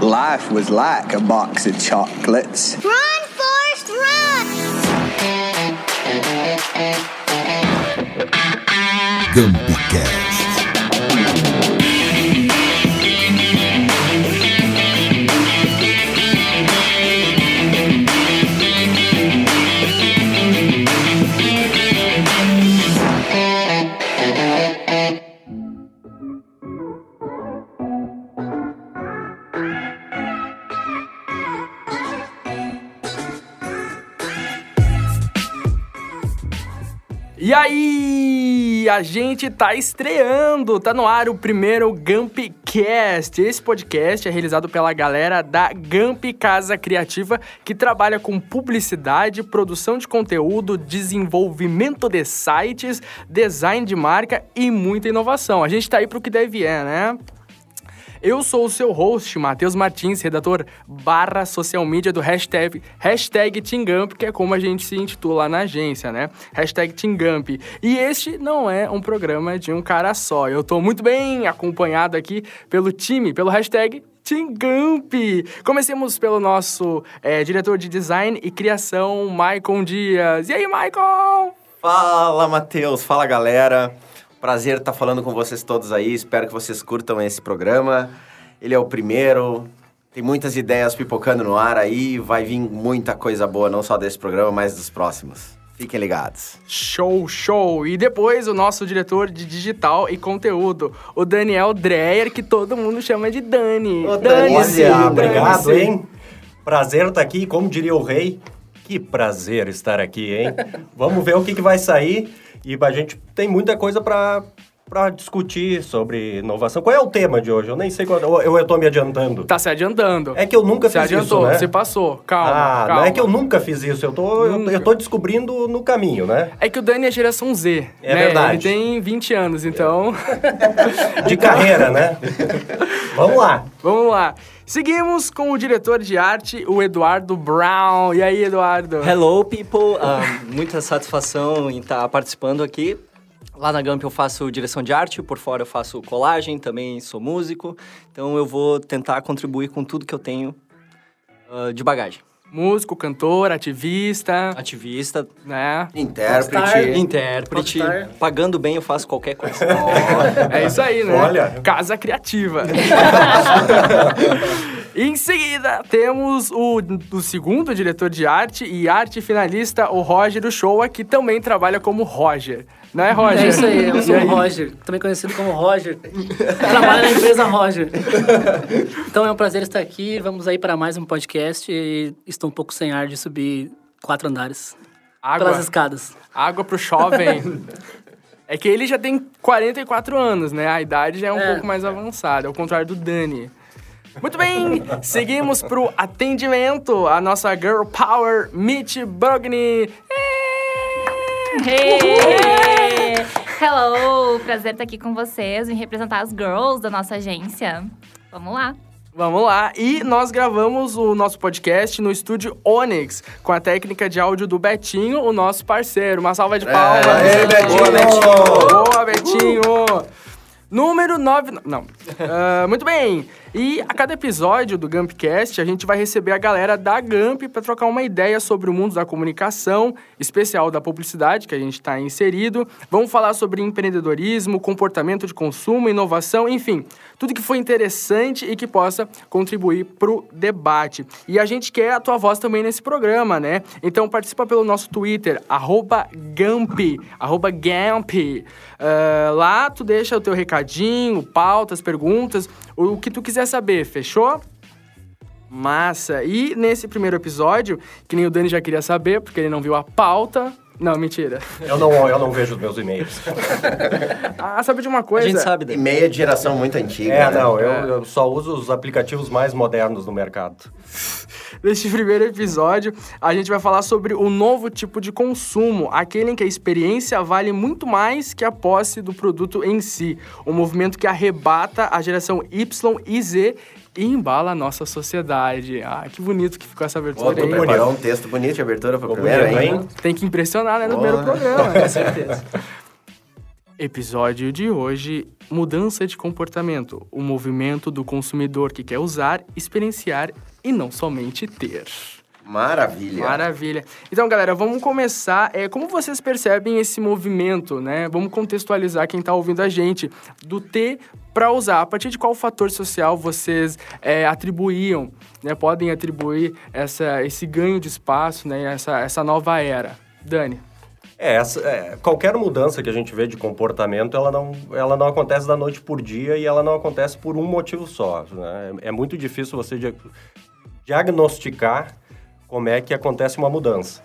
Life was like a box of chocolates. Run, Forrest, run! Gambicast. Aí, a gente tá estreando, tá no ar o primeiro Gampcast. Esse podcast é realizado pela galera da Gamp Casa Criativa, que trabalha com publicidade, produção de conteúdo, desenvolvimento de sites, design de marca e muita inovação. A gente tá aí pro que deve é, né? Eu sou o seu host, Matheus Martins, redator barra social media do hashtag, hashtag Tingamp, que é como a gente se intitula lá na agência, né? Hashtag Tingamp. E este não é um programa de um cara só. Eu tô muito bem acompanhado aqui pelo time, pelo hashtag Tingamp. Comecemos pelo nosso é, diretor de design e criação, Maicon Dias. E aí, Maicon? Fala, Matheus. Fala, galera. Prazer estar falando com vocês todos aí. Espero que vocês curtam esse programa. Ele é o primeiro. Tem muitas ideias pipocando no ar aí. Vai vir muita coisa boa, não só desse programa, mas dos próximos. Fiquem ligados. Show, show! E depois o nosso diretor de digital e conteúdo, o Daniel Dreyer, que todo mundo chama de Dani. Ô, Dani, Olha, sim, obrigado, Dani, sim. hein? Prazer estar aqui, como diria o rei. Que prazer estar aqui, hein? Vamos ver o que, que vai sair. E a gente tem muita coisa para para discutir sobre inovação. Qual é o tema de hoje? Eu nem sei qual. Eu, tô me adiantando. Tá se adiantando. É que eu nunca Você fiz adiantou, isso, né? você passou. Calma, ah, calma. não é que eu nunca fiz isso. Eu tô, Nunca. eu tô descobrindo no caminho, né? É que o Dani é geração Z. É né? verdade. Ele tem 20 anos, então. De carreira, né? Vamos lá. Vamos lá. Seguimos com o diretor de arte, o Eduardo Brown. E aí, Eduardo? Hello, people! Ah, muita satisfação em estar participando aqui. Lá na Gamp eu faço direção de arte, por fora eu faço colagem, também sou músico. Então eu vou tentar contribuir com tudo que eu tenho ah, de bagagem. Músico, cantor, ativista, Ativista, né? Intérprete. intérprete, Rockstar. pagando bem eu faço qualquer coisa. É isso aí, né? Olha. Casa criativa. em seguida, temos o, o segundo diretor de arte e arte finalista, o Roger Uchoa, que também trabalha como Roger. Não é, Roger? É isso aí, eu sou o Roger, também conhecido como Roger. Trabalho na empresa Roger. Então é um prazer estar aqui. Vamos aí para mais um podcast e estou um pouco sem ar de subir quatro andares Água. pelas escadas. Água pro jovem. É que ele já tem 44 anos, né? A idade já é um É. pouco mais avançada, ao contrário do Dani. Muito bem, seguimos pro atendimento. A nossa Girl Power, Mitch Bugny. Hey! Hello! Prazer estar aqui com vocês, em representar as girls da nossa agência. Vamos lá. Vamos lá. E nós gravamos o nosso podcast no estúdio Onyx, com a técnica de áudio do Betinho, o nosso parceiro. Uma salva de palmas. Aê, Betinho! Boa, Betinho! Boa, Betinho! Número 9. Não. Ah, muito bem. E a cada episódio do Gumpcast, a gente vai receber a galera da Gump para trocar uma ideia sobre o mundo da comunicação, especial da publicidade, que a gente está inserido. Vamos falar sobre empreendedorismo, comportamento de consumo, inovação, enfim, tudo que foi interessante e que possa contribuir para o debate. E a gente quer a tua voz também nesse programa, né? Então participa pelo nosso Twitter, arroba Gamp, arroba Gamp. Ah, lá tu deixa o teu recadinho, pautas, perguntas, o que tu quiser saber, fechou? Massa! E nesse primeiro episódio, que nem o Dani já queria saber, porque ele não viu a pauta. Não, mentira. Eu não, eu não vejo os meus e-mails. Ah, sabe de uma A coisa? gente sabe, Dani. E-mail de geração muito antiga. É, né? não, eu, eu só uso os aplicativos mais modernos no mercado. Neste primeiro episódio, a gente vai falar sobre o novo tipo de consumo, aquele em que a experiência vale muito mais que a posse do produto em si. Um movimento que arrebata a geração Y e Z e embala a nossa sociedade. Ah, que bonito que ficou essa Pô, abertura tu aí. preparou um texto bonito de abertura pro Ficou primeiro, hein? Tem que impressionar, né, no primeiro programa, com certeza. Episódio de hoje: Mudança de comportamento o movimento do consumidor que quer usar, experienciar e não somente ter. Maravilha. Maravilha. Então, galera, vamos começar. É, como vocês percebem esse movimento, né? Vamos contextualizar quem está ouvindo a gente. Do ter para usar. A partir de qual fator social vocês é, atribuíam, né? Podem atribuir essa, esse ganho de espaço, né? Essa, essa nova era. Dani. É, essa, é, qualquer mudança que a gente vê de comportamento, ela não, ela não acontece da noite por dia e ela não acontece por um motivo só. Né? É, é muito difícil você dia- diagnosticar como é que acontece uma mudança.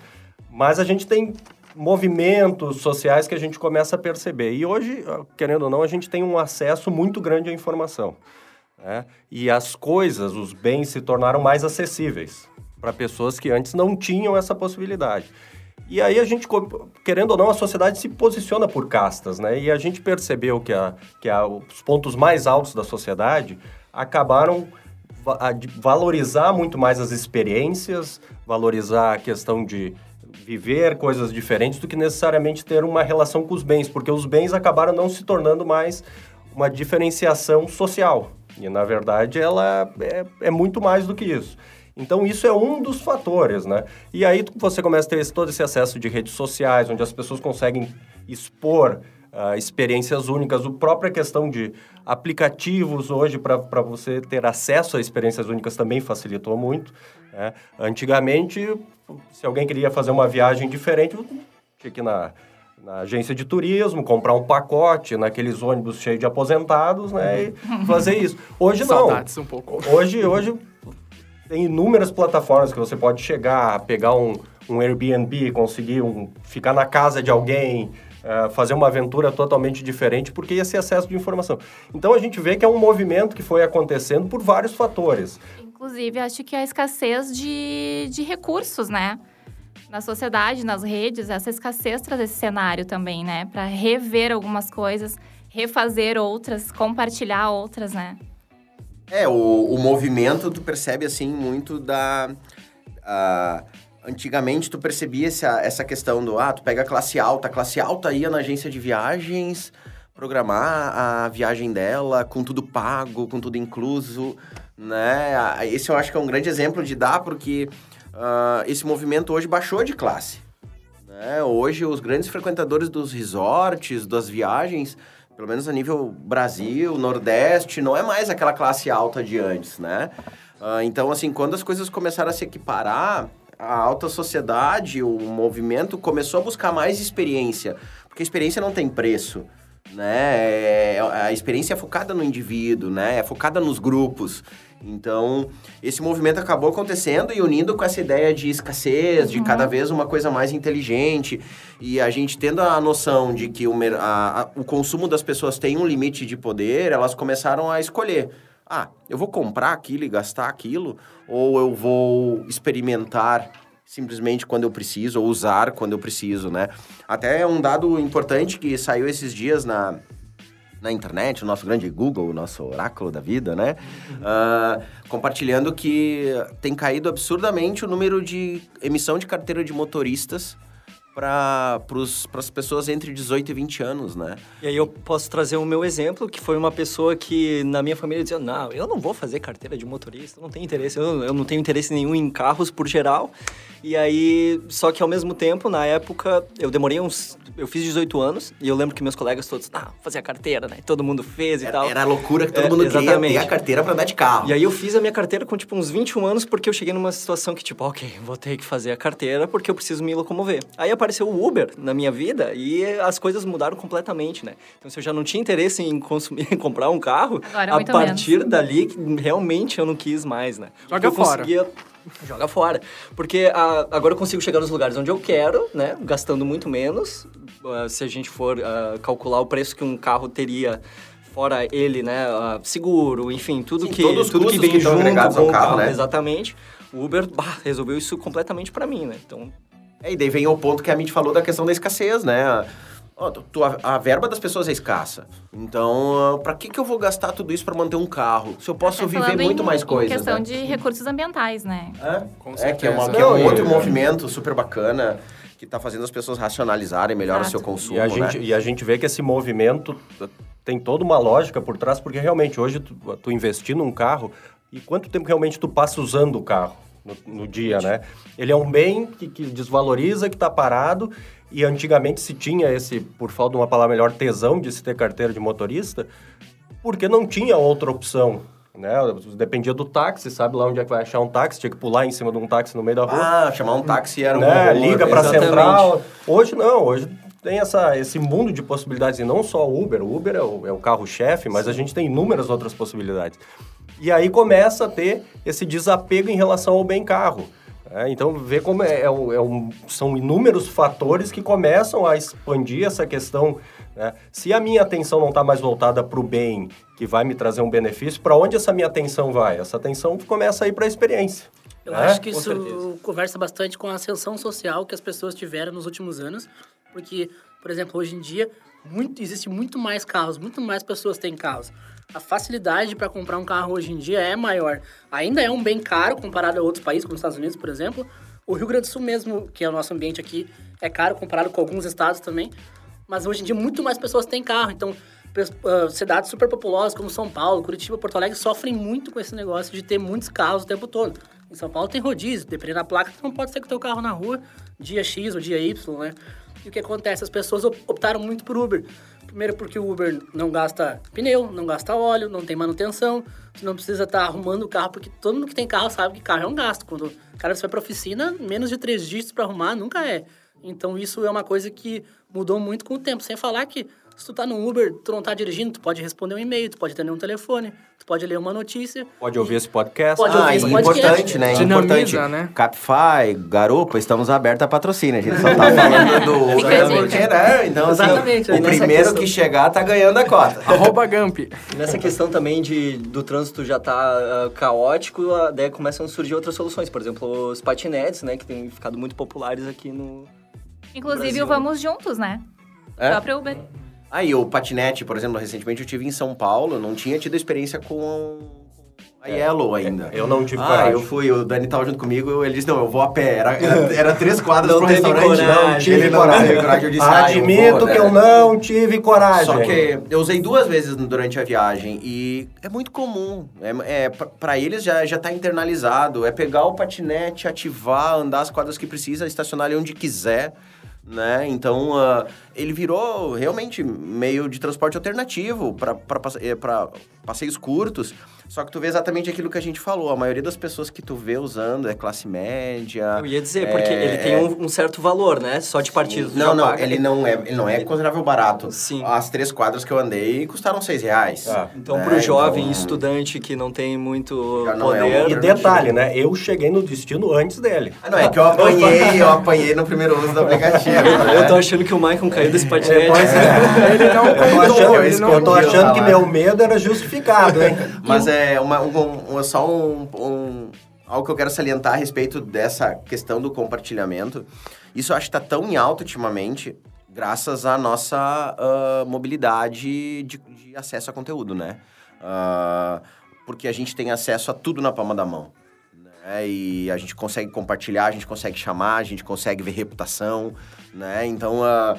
Mas a gente tem movimentos sociais que a gente começa a perceber. E hoje, querendo ou não, a gente tem um acesso muito grande à informação. né? E as coisas, os bens se tornaram mais acessíveis para pessoas que antes não tinham essa possibilidade. E aí a gente, querendo ou não, a sociedade se posiciona por castas, né? E a gente percebeu que, a, que a, os pontos mais altos da sociedade acabaram valorizar muito mais as experiências, valorizar a questão de viver coisas diferentes do que necessariamente ter uma relação com os bens, porque os bens acabaram não se tornando mais uma diferenciação social. E, na verdade, ela é, é muito mais do que isso. Então, isso é um dos fatores, né? E aí você começa a ter esse- todo esse acesso de redes sociais, onde as pessoas conseguem expor ah, experiências únicas. A própria questão de aplicativos hoje para você ter acesso a experiências únicas também facilitou muito. né? Antigamente, se alguém queria fazer uma viagem diferente, tinha que ir na, na agência de turismo, comprar um pacote naqueles ônibus cheios de aposentados, né? E fazer isso. Hoje não. Saudades um pouco. Hoje, hoje tem inúmeras plataformas que você pode chegar, pegar um, um Airbnb, conseguir um, ficar na casa de alguém, eh, fazer uma aventura totalmente diferente, porque esse acesso de informação. Então a gente vê que é um movimento que foi acontecendo por vários fatores. Inclusive, acho que a escassez de, de recursos, né? Na sociedade, nas redes, essa escassez traz esse cenário também, né? Para rever algumas coisas, refazer outras, compartilhar outras, né? É, o, o movimento tu percebe assim muito da. ah, antigamente tu percebia essa, essa questão do ah, tu pega a classe alta, a classe alta ia na agência de viagens programar a viagem dela com tudo pago, com tudo incluso, né? Esse eu acho que é um grande exemplo de dar, porque ah, esse movimento hoje baixou de classe. né? Hoje, os grandes frequentadores dos resorts, das viagens, pelo menos a nível Brasil, Nordeste, não é mais aquela classe alta de antes, né? Ah, então, assim, quando as coisas começaram a se equiparar, a alta sociedade, o movimento começou a buscar mais experiência, porque a experiência não tem preço, né? É- a experiência é focada no indivíduo, né? É focada nos grupos. Então, esse movimento acabou acontecendo e unindo com essa ideia de escassez, de cada vez uma coisa mais inteligente, e a gente tendo a noção de que o, a- a- o consumo das pessoas tem um limite de poder, elas começaram a escolher. Ah, eu vou comprar aquilo e gastar aquilo, ou eu vou experimentar simplesmente quando eu preciso, ou usar quando eu preciso, né? Até um dado importante que saiu esses dias na, na internet, o nosso grande Google, o nosso oráculo da vida, né? Ah, compartilhando que tem caído absurdamente o número de emissão de carteira de motoristas para as pessoas entre 18 e 20 anos, né? E aí eu posso trazer o meu exemplo, que foi uma pessoa que na minha família dizia, não, eu não vou fazer carteira de motorista, não tenho interesse, eu, eu não tenho interesse nenhum em carros por geral. E aí, só que ao mesmo tempo, na época, eu demorei uns... Eu fiz 18 anos e eu lembro que meus colegas todos, ah, fazer a carteira, né? Todo mundo fez e Era, tal. era a loucura que todo É, mundo queria exatamente. ter a carteira para andar de carro. E aí eu fiz a minha carteira com, tipo, uns 21 anos, porque eu cheguei numa situação que, tipo, ok, vou ter que fazer a carteira porque eu preciso me locomover. Aí apareceu o Uber na minha vida e as coisas mudaram completamente, né? Então, se eu já não tinha interesse em consumir, em comprar um carro, Agora, a muito partir dali, realmente eu não quis mais, né? Joga eu fora. conseguia- Joga fora. Porque ah, agora eu consigo chegar nos lugares onde eu quero, né? Gastando muito menos. Ah, se a gente for ah, calcular o preço que um carro teria fora ele, né? ah, seguro, enfim, tudo Sim, que todos os tudo que vem que junto com ao o carro, carro, né? exatamente. O Uber bah, resolveu isso completamente pra mim, né? Então, É, e daí vem o ponto que a gente falou da questão da escassez, né? Tu- tu- a, a verba das pessoas é escassa. Então, para que, que eu vou gastar tudo isso para manter um carro? Se eu posso Até viver muito em, mais coisas. questão né? de recursos ambientais, né? É, Com é que é, uma- certeza. que é um outro movimento super bacana. que está fazendo as pessoas racionalizarem melhor o seu Exato. consumo, E a, né? gente, e a gente vê que esse movimento tem toda uma lógica por trás, porque realmente hoje tu, tu investir num carro, e quanto tempo realmente tu passa usando o carro no, no dia, né? Ele é um bem que, que desvaloriza, que está parado, e antigamente se tinha esse, por falta de uma palavra melhor, tesão de se ter carteira de motorista, porque não tinha outra opção. Né? Dependia do táxi, sabe lá onde é que vai achar um táxi, tinha que pular em cima de um táxi no meio da rua Ah, chamar um táxi era um né? horror, Liga para central. Hoje não, hoje tem essa, esse mundo de possibilidades, e não só o Uber. O Uber é o, é o carro-chefe, mas a gente tem inúmeras outras possibilidades. E aí começa a ter esse desapego em relação ao bem carro. né? então, vê como é, é é um- são inúmeros fatores que começam a expandir essa questão. né? Se a minha atenção não está mais voltada para o bem, que vai me trazer um benefício, para onde essa minha atenção vai? Essa atenção começa a ir para a experiência. Eu né? acho que Com isso certeza. conversa bastante com a ascensão social que as pessoas tiveram nos últimos anos, porque, por exemplo, hoje em dia muito, existe muito mais carros, muito mais pessoas têm carros. A facilidade para comprar um carro hoje em dia é maior. Ainda é um bem caro comparado a outros países, como os Estados Unidos, por exemplo. O Rio Grande do Sul mesmo, que é o nosso ambiente aqui, é caro comparado com alguns estados também. Mas hoje em dia muito mais pessoas têm carro. Então, ah, cidades super populosas como São Paulo, Curitiba, Porto Alegre sofrem muito com esse negócio de ter muitos carros o tempo todo. Em São Paulo tem rodízio, dependendo da placa, não pode sair com o teu carro na rua dia X ou dia Y, né? E o que acontece? As pessoas op- optaram muito por Uber. Primeiro porque o Uber não gasta pneu, não gasta óleo, não tem manutenção, tu não precisa estar arrumando o carro, porque todo mundo que tem carro sabe que carro é um gasto. Quando o cara vai pra oficina, menos de três dígitos para arrumar nunca é. Então isso é uma coisa que mudou muito com o tempo. Sem falar que se tu tá no Uber, tu não tá dirigindo, tu pode responder um e-mail, tu pode atender um telefone, tu pode ler uma notícia. Pode ouvir esse podcast. Pode Ah, ouvir esse podcast. importante, né? Dinamiza, importante. né? Capify, Garupa, estamos abertos a patrocínio. A gente só tá falando do porque, né? Então, assim, Exatamente. o E nessa primeiro questão- que chegar tá ganhando a cota. Arroba Gamp. Nessa questão também de, do trânsito já tá ah, caótico, daí começam a surgir outras soluções. Por exemplo, os patinetes, né? Que têm ficado muito populares aqui no... Inclusive Brasil. o Vamos Juntos, né? É? O próprio Uber. Aí, o patinete, por exemplo, recentemente eu tive em São Paulo, não tinha tido experiência com a Yellow ainda. Eu não tive ah, coragem. eu fui, o Dani tava junto comigo, ele disse, não, eu vou a pé. Era, era, era três quadras pro restaurante. coragem. Não, tive coragem. coragem. Eu disse, ah, eu Admito vou, que né? eu não tive coragem. Só que eu usei duas vezes durante a viagem e é muito comum. É, é, pra- pra eles já, já tá internalizado. É pegar o patinete, ativar, andar as quadras que precisa, estacionar ali onde quiser. Né? Então, ah, ele virou realmente meio de transporte alternativo para passeios curtos. Só que tu vê exatamente aquilo que a gente falou. A maioria das pessoas que tu vê usando é classe média. Eu ia dizer, porque é- ele tem um, um certo valor, né? Só de partida. tu Não, não, paga. ele não é, ele não é considerável barato. Sim. As três quadras que eu andei custaram seis reais. Ah, Então, né? pro jovem Então, estudante que não tem muito não é poder... um- E detalhe, né? Eu cheguei no destino antes dele. Ah, não, é que eu apanhei, eu apanhei no primeiro uso do aplicativo. né? Eu tô achando que o Michael caiu desse patinete. É. Ele não Eu tô achando, ele não eu tô achando que meu medo era justificado, hein? Mas é uma, um, um- só um, um- algo que eu quero salientar a respeito dessa questão do compartilhamento. Isso eu acho que está tão em alta ultimamente, graças à nossa ah, mobilidade de, de acesso a conteúdo, né? Ah, porque a gente tem acesso a tudo na palma da mão. né? E a gente consegue compartilhar, a gente consegue chamar, a gente consegue ver reputação, né? Então, ah,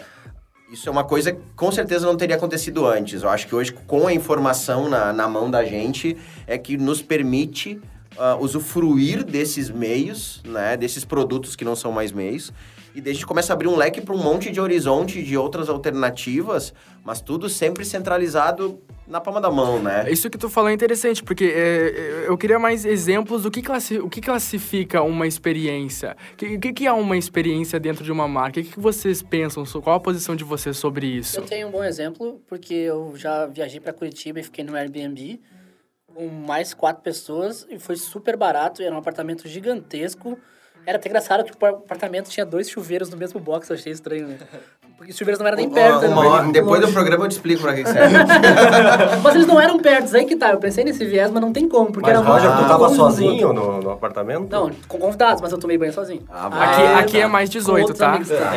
isso é uma coisa que com certeza não teria acontecido antes. Eu acho que hoje, com a informação na, na mão da gente, é que nos permite ah, usufruir desses meios, né? Desses produtos que não são mais meios. E daí a gente começa a abrir um leque para um monte de horizonte de outras alternativas, mas tudo sempre centralizado na palma da mão, né? Isso que tu falou é interessante, porque é, eu queria mais exemplos do que, classi o que classifica uma experiência. O que, que, que é uma experiência dentro de uma marca? O que, que vocês pensam? Qual a posição de vocês sobre isso? Eu tenho um bom exemplo, porque eu já viajei para Curitiba e fiquei no Airbnb com mais quatro pessoas e foi super barato. Era um apartamento gigantesco. Era até engraçado que o apartamento tinha dois chuveiros no mesmo box, eu achei estranho, né? Porque os chuveiros não eram nem perto. Uma- uma hora- depois do longe. programa eu te explico pra que serve. Mas eles não eram perto, aí que tá. Eu pensei nesse viés, mas não tem como, porque Mas, era Roger, tu tava do sozinho no, no apartamento? Não, com convidados, mas eu tomei banho sozinho. Ah, Aqui, Ah, aqui é mais Com 18, outros tá? amigos, tá.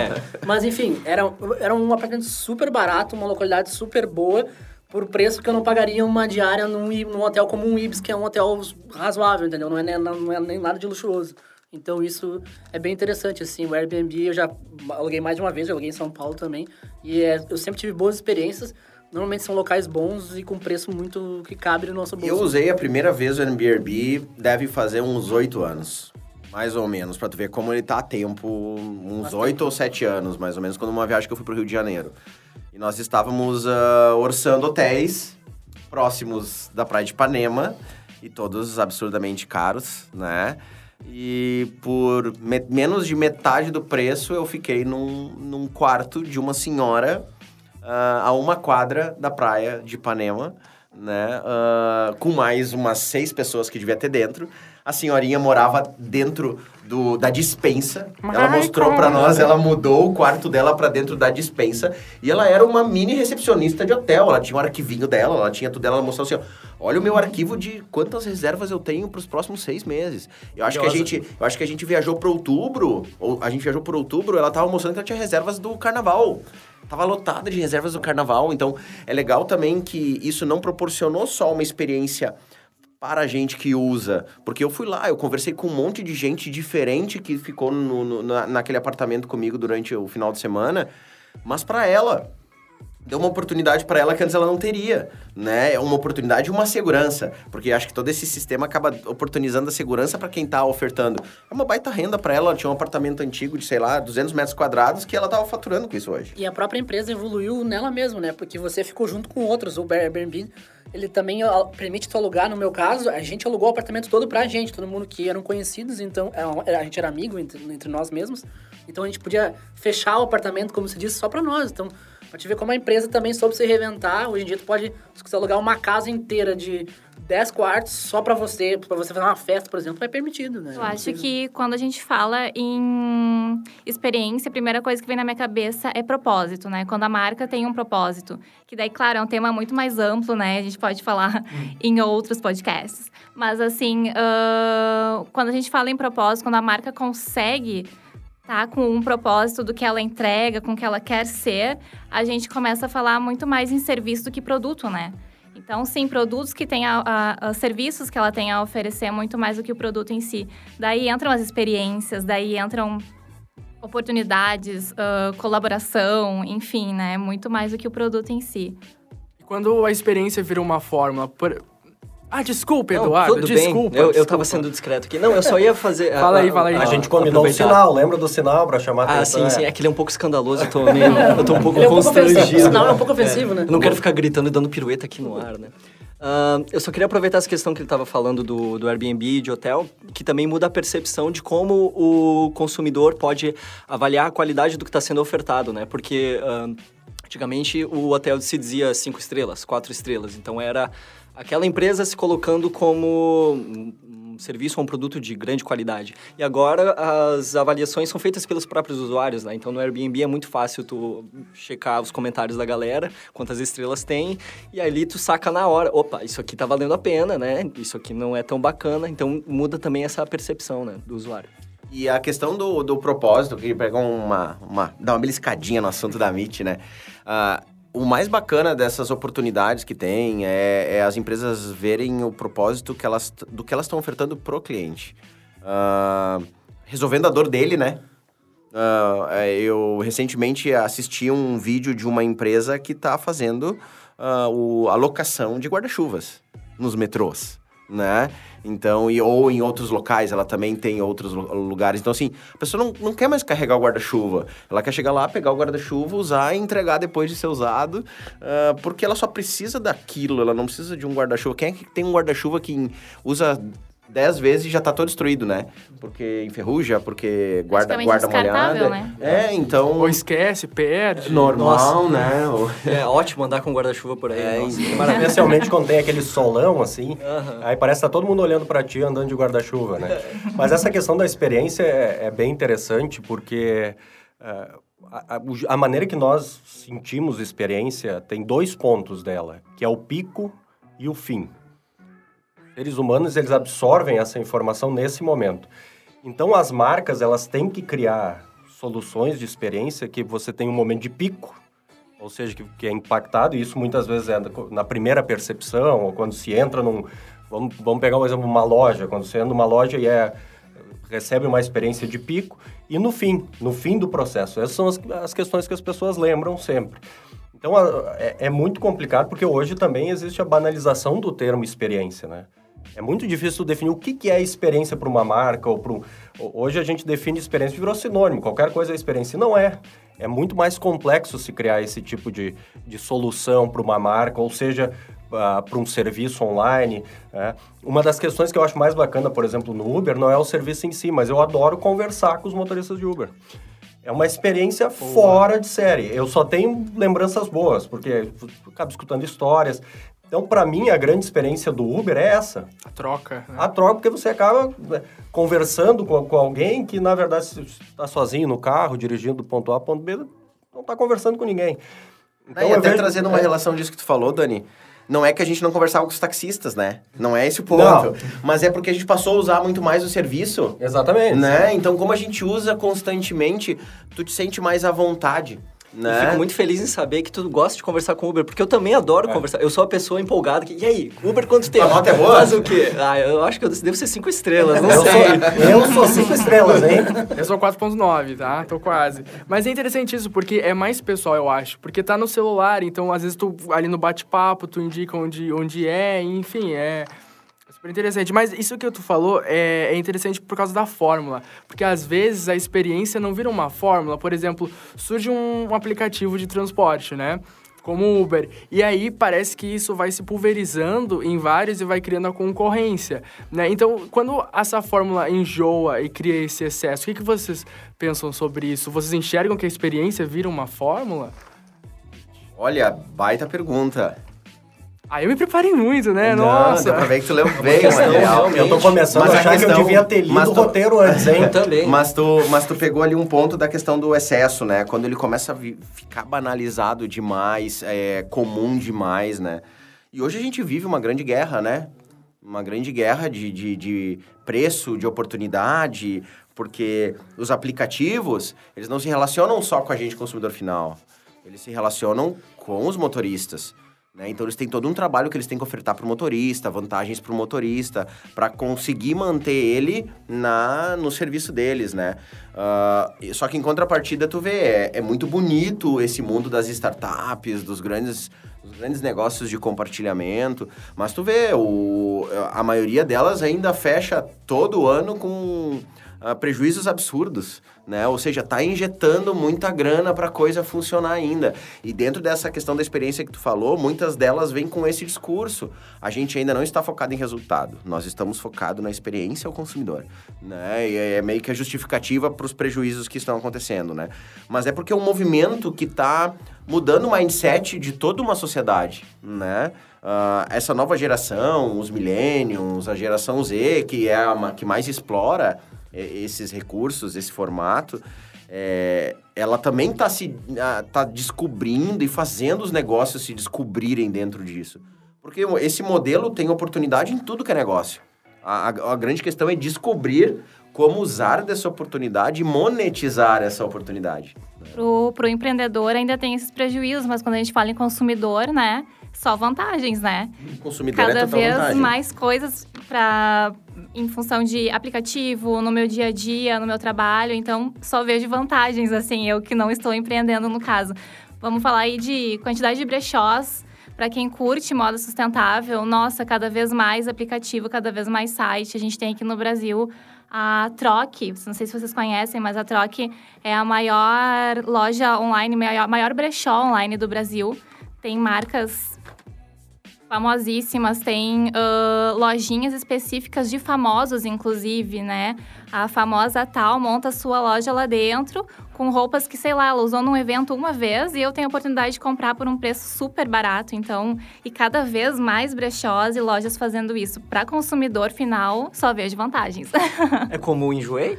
Mas enfim, era, era um apartamento super barato, uma localidade super boa, por preço que eu não pagaria uma diária num, num hotel como um Ibis, que é um hotel razoável, entendeu? Não é, nem- não é nem nada de luxuoso. Então isso é bem interessante, assim. O Airbnb eu já aluguei mais de uma vez, eu aluguei em São Paulo também. E é, eu sempre tive boas experiências. Normalmente são locais bons e com preço muito que cabe no nosso bolso. Eu usei a primeira vez o Airbnb, deve fazer uns oito anos. Mais ou menos, pra tu ver como ele tá a tempo. Uns oito ou sete anos, mais ou menos, quando uma viagem que eu fui pro Rio de Janeiro. E nós estávamos ah, orçando hotéis próximos da praia de Ipanema. E todos absurdamente caros, né? E por me- menos de metade do preço, eu fiquei num, num quarto de uma senhora ah, a uma quadra da praia de Ipanema, né? Ah, com mais umas seis pessoas que devia ter dentro. A senhorinha morava dentro do, da dispensa. Ela mostrou pra nós, ela mudou o quarto dela pra dentro da dispensa. E ela era uma mini recepcionista de hotel. Ela tinha um arquivinho dela, ela tinha tudo dela. Ela mostrou assim, ó, olha o meu arquivo de quantas reservas eu tenho pros próximos seis meses. Eu acho que a gente, eu acho que a gente viajou para outubro, ou a gente viajou para outubro, ela tava mostrando que ela tinha reservas do carnaval. Tava lotada de reservas do carnaval, então é legal também que isso não proporcionou só uma experiência para a gente que usa. Porque eu fui lá, eu conversei com um monte de gente diferente que ficou no- no- na- naquele apartamento comigo durante o final de semana, mas para ela deu uma oportunidade para ela que antes ela não teria, né? É uma oportunidade e uma segurança, porque acho que todo esse sistema acaba oportunizando a segurança para quem tá ofertando. É uma baita renda para ela, ela tinha um apartamento antigo de, sei lá, 200 metros quadrados que ela tava faturando com isso hoje. E a própria empresa evoluiu nela mesmo, né? Porque você ficou junto com outros. O Airbnb, ele também permite tu alugar, no meu caso, a gente alugou o apartamento todo pra gente, todo mundo que eram conhecidos, então é, a gente era amigo entre, entre nós mesmos. Então a gente podia fechar o apartamento, como se disse, só pra nós. Então, pra te ver como a empresa também soube se reinventar. Hoje em dia tu pode, alugar uma casa inteira de 10 quartos só pra você, pra você fazer uma festa, por exemplo, é permitido, né? Eu acho que quando a gente fala em experiência, a primeira coisa que vem na minha cabeça é propósito, né? Quando a marca tem um propósito. Que daí, claro, é um tema muito mais amplo, né? A gente pode falar em outros podcasts. Mas, assim, ah, quando a gente fala em propósito, quando a marca consegue tá com um propósito do que ela entrega, com o que ela quer ser, a gente começa a falar muito mais em serviço do que produto, né? Então, sim, produtos que têm a, a- a- serviços que ela tem a oferecer muito mais do que o produto em si. Daí entram as experiências, daí entram oportunidades, ah, colaboração, enfim, né? Muito mais do que o produto em si. Quando a experiência vira uma fórmula. por- Ah, desculpa, Não, Eduardo. tudo desculpa. bem. Eu, eu desculpa. tava sendo discreto aqui. Não, eu só ia fazer... Fala aí, fala aí. A Ah, gente combinou o sinal, lembra do sinal pra chamar a Ah, atenção? sim, sim. É. É que ele é um pouco escandaloso. Eu tô, meio, eu tô um pouco Ele é um pouco constrangido. O sinal é um pouco ofensivo, né? Eu não quero ficar gritando e dando pirueta aqui no ar, né? Ah, eu só queria aproveitar essa questão que ele estava falando do, do Airbnb, de hotel, que também muda a percepção de como o consumidor pode avaliar a qualidade do que está sendo ofertado, né? Porque ah, antigamente o hotel se dizia cinco estrelas, quatro estrelas, então era aquela empresa se colocando como um serviço ou um produto de grande qualidade. E agora as avaliações são feitas pelos próprios usuários, né? Então no Airbnb é muito fácil tu checar os comentários da galera, quantas estrelas tem, e ali tu saca na hora, opa, isso aqui tá valendo a pena, né? Isso aqui não é tão bacana, então muda também essa percepção, né, do usuário. E a questão do, do propósito, que pegar uma, uma. dar uma beliscadinha no assunto da MIT, né? Ah, o mais bacana dessas oportunidades que tem é, é as empresas verem o propósito que elas, do que elas estão ofertando pro cliente. Ah, resolvendo a dor dele, né? É, eu recentemente assisti um vídeo de uma empresa que está fazendo ah, o, a locação de guarda-chuvas nos metrôs, né? Então, e, ou em outros locais, ela também tem outros lu- lugares. Então, assim, a pessoa não, não quer mais carregar o guarda-chuva. Ela quer chegar lá, pegar o guarda-chuva, usar e entregar depois de ser usado, ah, porque ela só precisa daquilo, ela não precisa de um guarda-chuva. Quem é que tem um guarda-chuva que usa 10 vezes e já tá todo destruído, né? Porque enferruja, porque guarda, guarda molhada. né? É, então. Ou esquece, perde. Normal, né? Ou- É ótimo andar com guarda-chuva por aí. É, nossa, e- que maravilha. Especialmente quando tem aquele solão, assim, Aham. aí parece que tá todo mundo olhando pra ti andando de guarda-chuva, né? Mas essa questão da experiência é, é bem interessante, porque eh, a, a maneira que nós sentimos experiência tem dois pontos dela, que é o pico e o fim. Seres humanos, eles absorvem essa informação nesse momento. Então, as marcas, elas têm que criar soluções de experiência que você tem um momento de pico, ou seja, que, que é impactado, e isso muitas vezes é na- primeira percepção, ou quando se entra num... Vamos, vamos pegar um exemplo, uma loja, quando você entra numa loja e é recebe uma experiência de pico e no fim, no fim do processo. Essas são as, as questões que as pessoas lembram sempre. Então é, é muito complicado porque hoje também existe a banalização do termo experiência, né? É muito difícil definir o que, que é experiência para uma marca ou para um... Hoje a gente define experiência e virou sinônimo. Qualquer coisa é experiência. E não é. É muito mais complexo se criar esse tipo de, de solução para uma marca, ou seja, para um serviço online. né? Uma das questões que eu acho mais bacana, por exemplo, no Uber, não é o serviço em si, mas eu adoro conversar com os motoristas de Uber. É uma experiência fora de série. Eu só tenho lembranças boas, porque eu acabo escutando histórias. Então, para mim, a grande experiência do Uber é essa. A troca. né? A troca, porque você acaba né, conversando com, com alguém que, na verdade, está sozinho no carro, dirigindo do ponto A ao ponto B, não está conversando com ninguém. Não, e até vejo- trazendo uma é, relação disso que tu falou, Dani. Não é que a gente não conversava com os taxistas, né? Não é esse o ponto. Não. Mas é porque a gente passou a usar muito mais o serviço. Exatamente. Né? Então, como a gente usa constantemente, tu te sente mais à vontade. Eu Né? Fico muito feliz em saber que tu gosta de conversar com o Uber, porque eu também adoro conversar. Eu sou a pessoa empolgada que, e aí, Uber quanto tempo? A nota é boa? Faz o quê? Ah, eu acho que eu devo ser cinco estrelas, não Eu sei. sou, eu sou cinco estrelas, hein? Eu sou 4.9, tá? Tô quase. Mas é interessante isso, porque é mais pessoal, eu acho. Porque tá no celular, então às vezes tu ali no bate-papo, tu indica onde, onde é, enfim, é super interessante. Mas isso que tu falou é, é interessante por causa da fórmula. Porque às vezes a experiência não vira uma fórmula. Por exemplo, surge um, aplicativo de transporte, né? Como o Uber. E aí parece que isso vai se pulverizando em vários e vai criando a concorrência, né? Então, quando essa fórmula enjoa e cria esse excesso, o que, que vocês pensam sobre isso? Vocês enxergam que a experiência vira uma fórmula? Olha, baita pergunta. Ah, eu me preparei muito, né? Não, Nossa! dá pra ver que tu leu bem o questão, material. Eu tô começando Mas a achar que questão- eu devia ter lido mas o tu- roteiro antes, hein? Eu também. Mas tu, mas tu pegou ali um ponto da questão do excesso, né? Quando ele começa a vi- ficar banalizado demais, é, comum demais, né? E hoje a gente vive uma grande guerra, né? Uma grande guerra de, de, de preço, de oportunidade, porque os aplicativos, eles não se relacionam só com a gente, consumidor final. Eles se relacionam com os motoristas. Né? Então, eles têm todo um trabalho que eles têm que ofertar para o motorista, vantagens para o motorista, para conseguir manter ele na, no serviço deles, né? E- só que em contrapartida, tu vê, é, é muito bonito esse mundo das startups, dos grandes, dos grandes negócios de compartilhamento, mas tu vê, o, a maioria delas ainda fecha todo ano com ah, prejuízos absurdos, né? Ou seja, tá injetando muita grana para a coisa funcionar ainda. E dentro dessa questão da experiência que tu falou, muitas delas vêm com esse discurso. A gente ainda não está focado em resultado. Nós estamos focados na experiência ao consumidor, né? E é meio que a justificativa para os prejuízos que estão acontecendo, né? Mas é porque é um movimento que está mudando o mindset de toda uma sociedade, né? Ah, essa nova geração, os millennials, a geração Z, que é a que mais explora esses recursos, esse formato, é, ela também está se tá descobrindo e fazendo os negócios se descobrirem dentro disso. Porque o- esse modelo tem oportunidade em tudo que é negócio. A, a- a grande questão é descobrir como usar dessa oportunidade e monetizar essa oportunidade. Pro, pro empreendedor ainda tem esses prejuízos, mas quando a gente fala em consumidor, né? Só vantagens, né? O consumidor é Cada total vez vantagem. mais coisas para em função de aplicativo, no meu dia a dia, no meu trabalho. Então, só vejo vantagens, assim, eu que não estou empreendendo no caso. Vamos falar aí de quantidade de brechós. Para quem curte moda sustentável, nossa, cada vez mais aplicativo, cada vez mais site. A gente tem aqui no Brasil a Troc, não sei se vocês conhecem, mas a Troc é a maior loja online, maior, maior brechó online do Brasil. Tem marcas famosíssimas, tem ah, lojinhas específicas de famosos, inclusive, né? A famosa tal monta sua loja lá dentro com roupas que, sei lá, ela usou num evento uma vez e eu tenho a oportunidade de comprar por um preço super barato. Então, e cada vez mais brechós e lojas fazendo isso. Para consumidor final, só vejo vantagens. É como o Enjoei?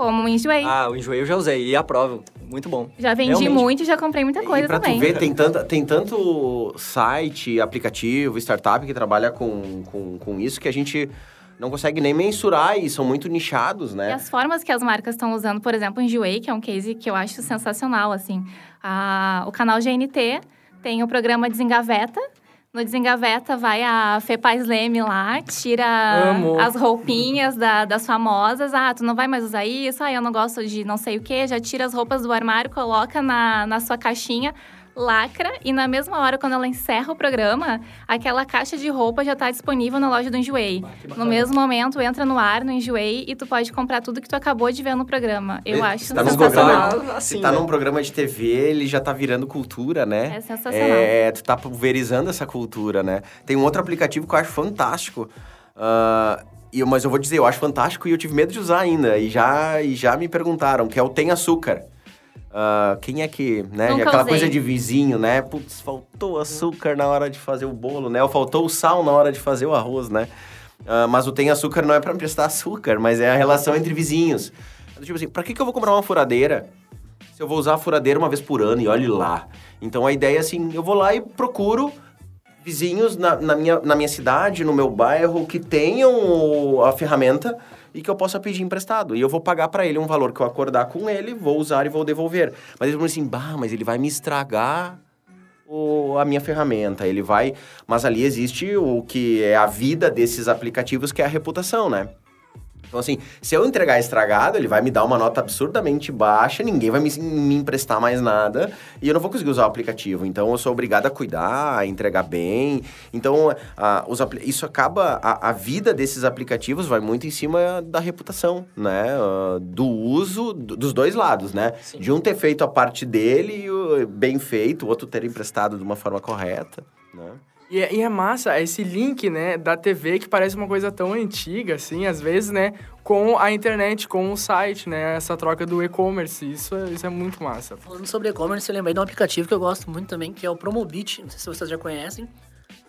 Como enjoei. Ah, o Enjoei eu já usei e aprovo. Muito bom. já vendi realmente. muito e já comprei muita coisa e pra também. tu ver, tem, tanta, tem tanto site, aplicativo, startup que trabalha com, com, com isso que a gente não consegue nem mensurar e são muito nichados, E né? as formas que as marcas estão usando, por exemplo, o Enjoei, que é um case que eu acho sensacional, assim. A- o canal GNT tem o programa Desengaveta, No Desengaveta vai a Fê Paz Leme lá, tira Amo. as roupinhas da- das famosas. Ah, tu não vai mais usar isso? Ah, eu não gosto de não sei o quê. Já tira as roupas do armário, coloca na, na sua caixinha, lacra. E na mesma hora, quando ela encerra o programa, aquela caixa de roupa já tá disponível na loja do Enjoei. No mesmo momento, entra no ar, no Enjoei, e tu pode comprar tudo que tu acabou de ver no programa. Eu Ele- acho se tá sensacional. programa, Assim, se tá né? num programa de TV, ele já tá virando cultura, né? É sensacional. É, tu tá pulverizando essa cultura, né? Tem um outro aplicativo que eu acho fantástico. ah, e eu- mas eu vou dizer, eu acho fantástico e eu tive medo de usar ainda. E já, e já me perguntaram, que é o Tem Açúcar. Ah, quem é que, né? Nunca Aquela usei. coisa de vizinho, né? Putz, faltou açúcar na hora de fazer o bolo, né? Ou faltou o sal na hora de fazer o arroz, né? Ah, mas o Tem Açúcar não é pra emprestar açúcar, mas é a relação entre vizinhos. Tipo assim, pra que, que eu vou comprar uma furadeira se eu vou usar a furadeira uma vez por ano e olhe lá? Então a ideia é assim, eu vou lá e procuro vizinhos na, na minha, na minha cidade, no meu bairro, que tenham a ferramenta e que eu possa pedir emprestado. E eu vou pagar para ele um valor que eu acordar com ele, vou usar e vou devolver. Mas eles vão assim, bah, mas ele vai me estragar o- a minha ferramenta, ele vai... Mas ali existe o que é a vida desses aplicativos, que é a reputação, né? Então, assim, se eu entregar estragado, ele vai me dar uma nota absurdamente baixa, ninguém vai me, me emprestar mais nada e eu não vou conseguir usar o aplicativo. Então, eu sou obrigado a cuidar, a entregar bem. Então, a- os isso acaba... A, a vida desses aplicativos vai muito em cima da reputação, né? Ah, do uso do- dos dois lados, né? De um ter feito a parte dele e bem feito, o outro ter emprestado de uma forma correta, né? E é, e é massa esse link, né, da TV que parece uma coisa tão antiga, assim, às vezes, né, com a internet, com o site, né, essa troca do e-commerce. Isso, é- isso é muito massa. Falando sobre e-commerce, eu lembrei de um aplicativo que eu gosto muito também, que é o Promobit. Não sei se vocês já conhecem.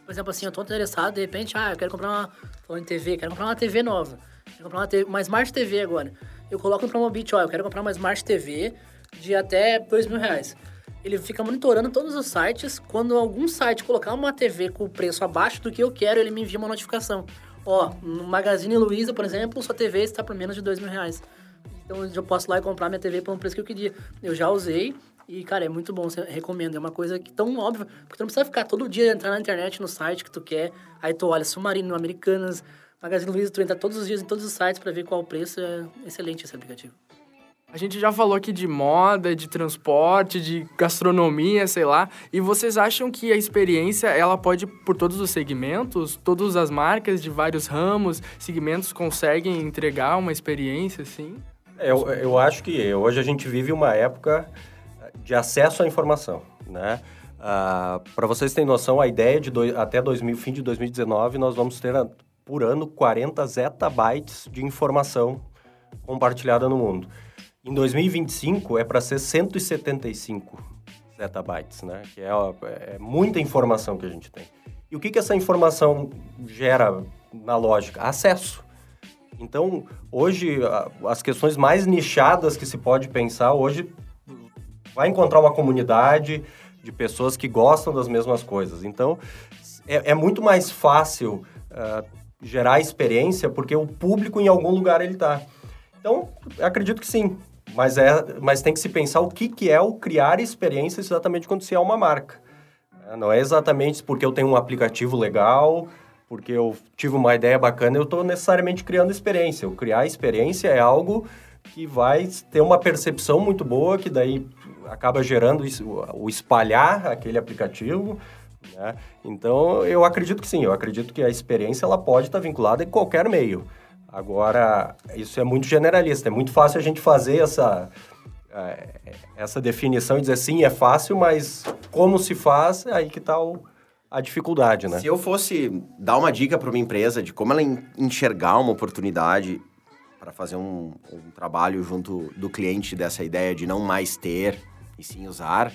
Por exemplo, assim, eu tô interessado, de repente, ah, eu quero comprar uma. Falando TV, quero comprar uma TV nova. Quero comprar uma, TV, uma Smart TV agora. Eu coloco no Promobit, ó, eu quero comprar uma Smart TV de até dois mil reais. Ele fica monitorando todos os sites. Quando algum site colocar uma TV com o preço abaixo do que eu quero, ele me envia uma notificação. Ó, no Magazine Luiza, por exemplo, sua TV está por menos de dois mil reais. Então eu posso ir lá e comprar minha TV por um preço que eu queria. Eu já usei e, cara, é muito bom, recomendo. É uma coisa que tão óbvia, porque tu não precisa ficar todo dia entrar na internet, no site que tu quer. Aí tu olha Submarino, Americanas, Magazine Luiza, tu entra todos os dias em todos os sites para ver qual o preço. É excelente esse aplicativo. A gente já falou aqui de moda, de transporte, de gastronomia, sei lá. E vocês acham que a experiência, ela pode por todos os segmentos? Todas as marcas de vários ramos, segmentos conseguem entregar uma experiência, assim? Eu, eu acho que hoje a gente vive uma época de acesso à informação, né? Para vocês terem noção, a ideia de doi- até 2000, fim de 2019 nós vamos ter a- por ano 40 zettabytes de informação compartilhada no mundo. Em 2025 é para ser 175 zettabytes, né? Que é, ó, é muita informação que a gente tem. E o que, que essa informação gera na lógica? Acesso. Então, hoje, as questões mais nichadas que se pode pensar, hoje vai encontrar uma comunidade de pessoas que gostam das mesmas coisas. Então, é, é muito mais fácil ah, gerar experiência porque o público em algum lugar ele está. Então, acredito que sim. Mas, é, mas tem que se pensar o que, que é o criar experiências exatamente quando se é uma marca. É, Não é exatamente porque eu tenho um aplicativo legal, porque eu tive uma ideia bacana, eu estou necessariamente criando experiência. O criar experiência é algo que vai ter uma percepção muito boa, que daí acaba gerando o espalhar aquele aplicativo. né? Então, eu acredito que sim, eu acredito que a experiência ela pode estar vinculada em qualquer meio. Agora, isso é muito generalista, é muito fácil a gente fazer essa, eh, essa definição e dizer sim, é fácil, mas como se faz, é aí que está a dificuldade, né? Se eu fosse dar uma dica para uma empresa de como ela en- enxergar uma oportunidade para fazer um, um trabalho junto do cliente dessa ideia de não mais ter e sim usar,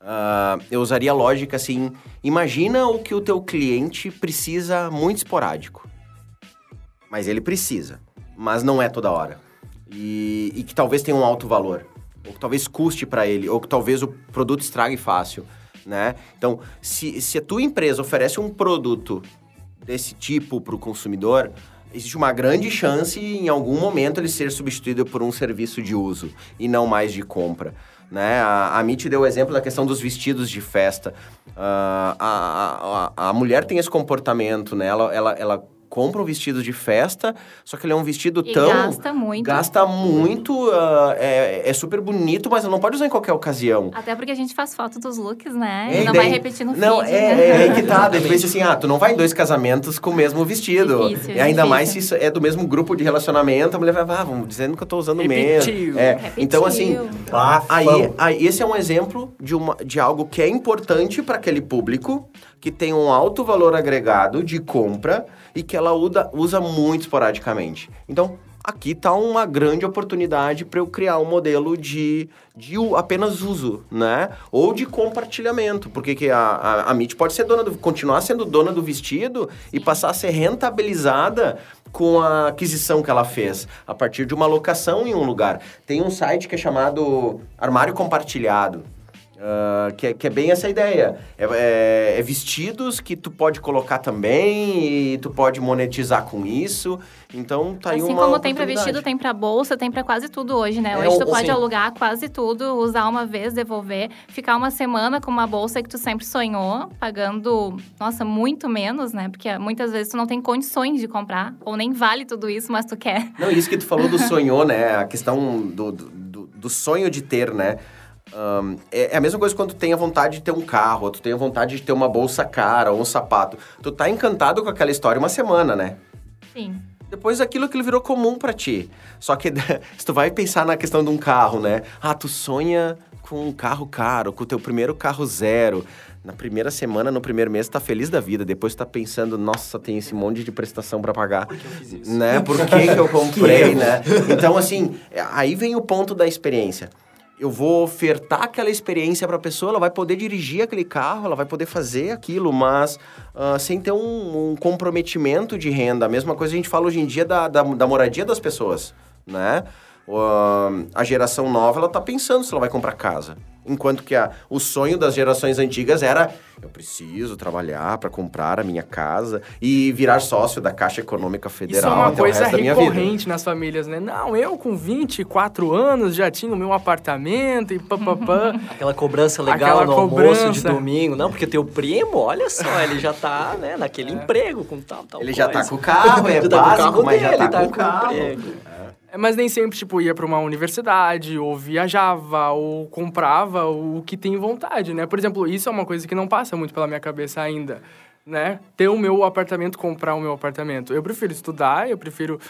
ah, eu usaria a lógica assim: imagina o que o teu cliente precisa muito esporádico, mas ele precisa, mas não é toda hora e, e que talvez tenha um alto valor, ou que talvez custe para ele, ou que talvez o produto estrague fácil, né? Então, se, se a tua empresa oferece um produto desse tipo para o consumidor, existe uma grande chance em algum momento ele ser substituído por um serviço de uso e não mais de compra. né? A, a Mitty deu o exemplo da questão dos vestidos de festa. A, a, a, a mulher tem esse comportamento, né? Ela, ela, ela compra um vestido de festa, só que ele é um vestido E tão... gasta muito. Gasta muito, ah, é, é super bonito, mas não pode usar em qualquer ocasião. Até porque a gente faz foto dos looks, né? É, e não daí- vai repetir no Não, feed, é, né? é, é que tá. Daí tu pensa assim, ah, tu não vai em dois casamentos com o mesmo vestido. Difícil, e ainda difícil. mais se isso é do mesmo grupo de relacionamento, a mulher vai, ah, vamos dizendo que eu tô usando Repetiu. mesmo. É, Repetiu. então, assim, Bafão. Aí, aí esse é um exemplo de, uma, de algo que é importante para aquele público, que tem um alto valor agregado de compra e que ela usa, muito esporadicamente. Então, aqui está uma grande oportunidade para eu criar um modelo de, de apenas uso, né? Ou de compartilhamento, porque que a, a, a Meet pode ser dona do, continuar sendo dona do vestido e passar a ser rentabilizada com a aquisição que ela fez, a partir de uma locação em um lugar. Tem um site que é chamado Armário Compartilhado. Ah, que, é, que é bem essa ideia. É, é- é vestidos que tu pode colocar também e tu pode monetizar com isso. Então tá aí Assim uma como tem pra vestido, tem pra bolsa, tem pra quase tudo hoje, né? É, Hoje tu ou- pode alugar quase tudo, usar uma vez, devolver, ficar uma semana com uma bolsa que tu sempre sonhou, pagando, nossa, muito menos, né? Porque muitas vezes tu não tem condições de comprar, ou nem vale tudo isso, mas tu quer. Não, isso que tu falou do sonhou, né? A questão do, do- do sonho de ter, né? Ahn, é, é a mesma coisa quando tu tem a vontade de ter um carro, ou tu tem a vontade de ter uma bolsa cara ou um sapato. Tu tá encantado com aquela história uma semana, né? Sim. Depois aquilo aquilo virou comum pra ti. Só que se tu vai pensar na questão de um carro, né? Ah, tu sonha com um carro caro, com o teu primeiro carro zero. Na primeira semana, no primeiro mês, tá feliz da vida. Depois tu tá pensando, nossa, tem esse monte de prestação pra pagar. Por que eu fiz isso? Né? Por que, que eu comprei, né? Então, assim, é, aí vem o ponto da experiência. Eu vou ofertar aquela experiência para a pessoa, ela vai poder dirigir aquele carro, ela vai poder fazer aquilo, mas ah, sem ter um, um comprometimento de renda. A mesma coisa a gente fala hoje em dia da, da, da moradia das pessoas, né? A geração nova, ela tá pensando se ela vai comprar casa. Enquanto que a, o sonho das gerações antigas era eu preciso trabalhar para comprar a minha casa e virar sócio da Caixa Econômica Isso Federal é uma coisa resto da minha vida. recorrente nas famílias, né? Não, eu com 24 anos já tinha o meu apartamento e papapá. Aquela cobrança legal Aquela no almoço de cobrança. domingo. Não, porque teu primo, olha só, ele já tá, né, naquele emprego com tal, tal Ele já tá coisa. com o carro, é Tu tá com o básico, carro mas já dele, tá com o o carro. emprego. É, Mas nem sempre, tipo, ia pra uma universidade, ou viajava, ou comprava o que tem vontade, né? Por exemplo, isso é uma coisa que não passa muito pela minha cabeça ainda, né? Ter o meu apartamento, comprar o meu apartamento. Eu prefiro estudar, eu prefiro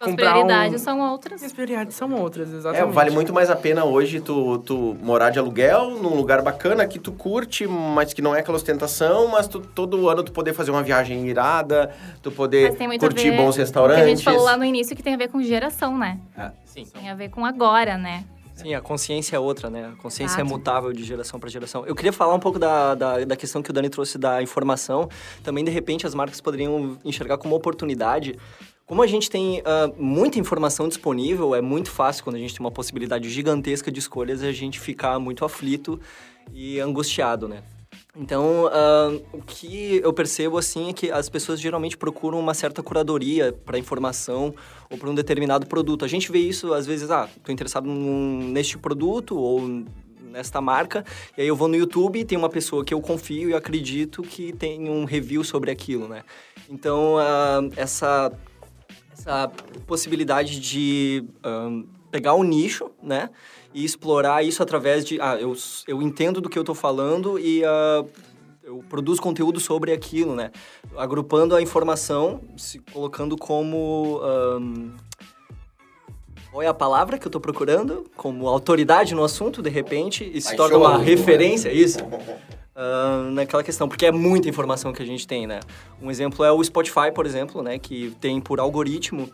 As prioridades um... são outras. As prioridades são outras, É, exatamente. vale muito mais a pena hoje tu, tu morar de aluguel num lugar bacana que tu curte, mas que não é aquela ostentação, mas tu, todo ano tu poder fazer uma viagem irada, tu poder curtir ver bons restaurantes. a gente falou lá no início que tem a ver com geração, né? Sim. Tem a ver com agora, né? Sim, a consciência é outra, né? A consciência é Exato. mutável de geração para geração. Eu queria falar um pouco da, da, da questão que o Dani trouxe da informação. Também, de repente, as marcas poderiam enxergar como oportunidade. Como a gente tem ah, muita informação disponível, é muito fácil quando a gente tem uma possibilidade gigantesca de escolhas a gente ficar muito aflito e angustiado, né? Então, ah, o que eu percebo assim é que as pessoas geralmente procuram uma certa curadoria para informação ou para um determinado produto. A gente vê isso às vezes, ah, estou interessado num- neste produto ou nesta marca, e aí eu vou no YouTube e tem uma pessoa que eu confio e acredito que tem um review sobre aquilo, né? Então, ah, essa essa possibilidade de ahn, pegar um nicho, né? E explorar isso através de... Ah, eu, eu entendo do que eu estou falando e ah, eu produzo conteúdo sobre aquilo, né? Agrupando a informação, se colocando como... ahn, qual é a palavra que eu estou procurando? Como autoridade no assunto, de repente, e se Mas torna uma show. referência, isso? Ah, naquela questão, porque é muita informação que a gente tem, né? Um exemplo é o Spotify, por exemplo, né? Que tem por algoritmo,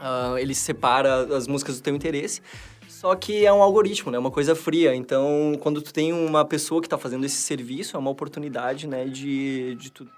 ah, ele separa as músicas do teu interesse. Só que é um algoritmo, né? Uma coisa fria. Então, quando tu tem uma pessoa que está fazendo esse serviço, é uma oportunidade, né? De, de tu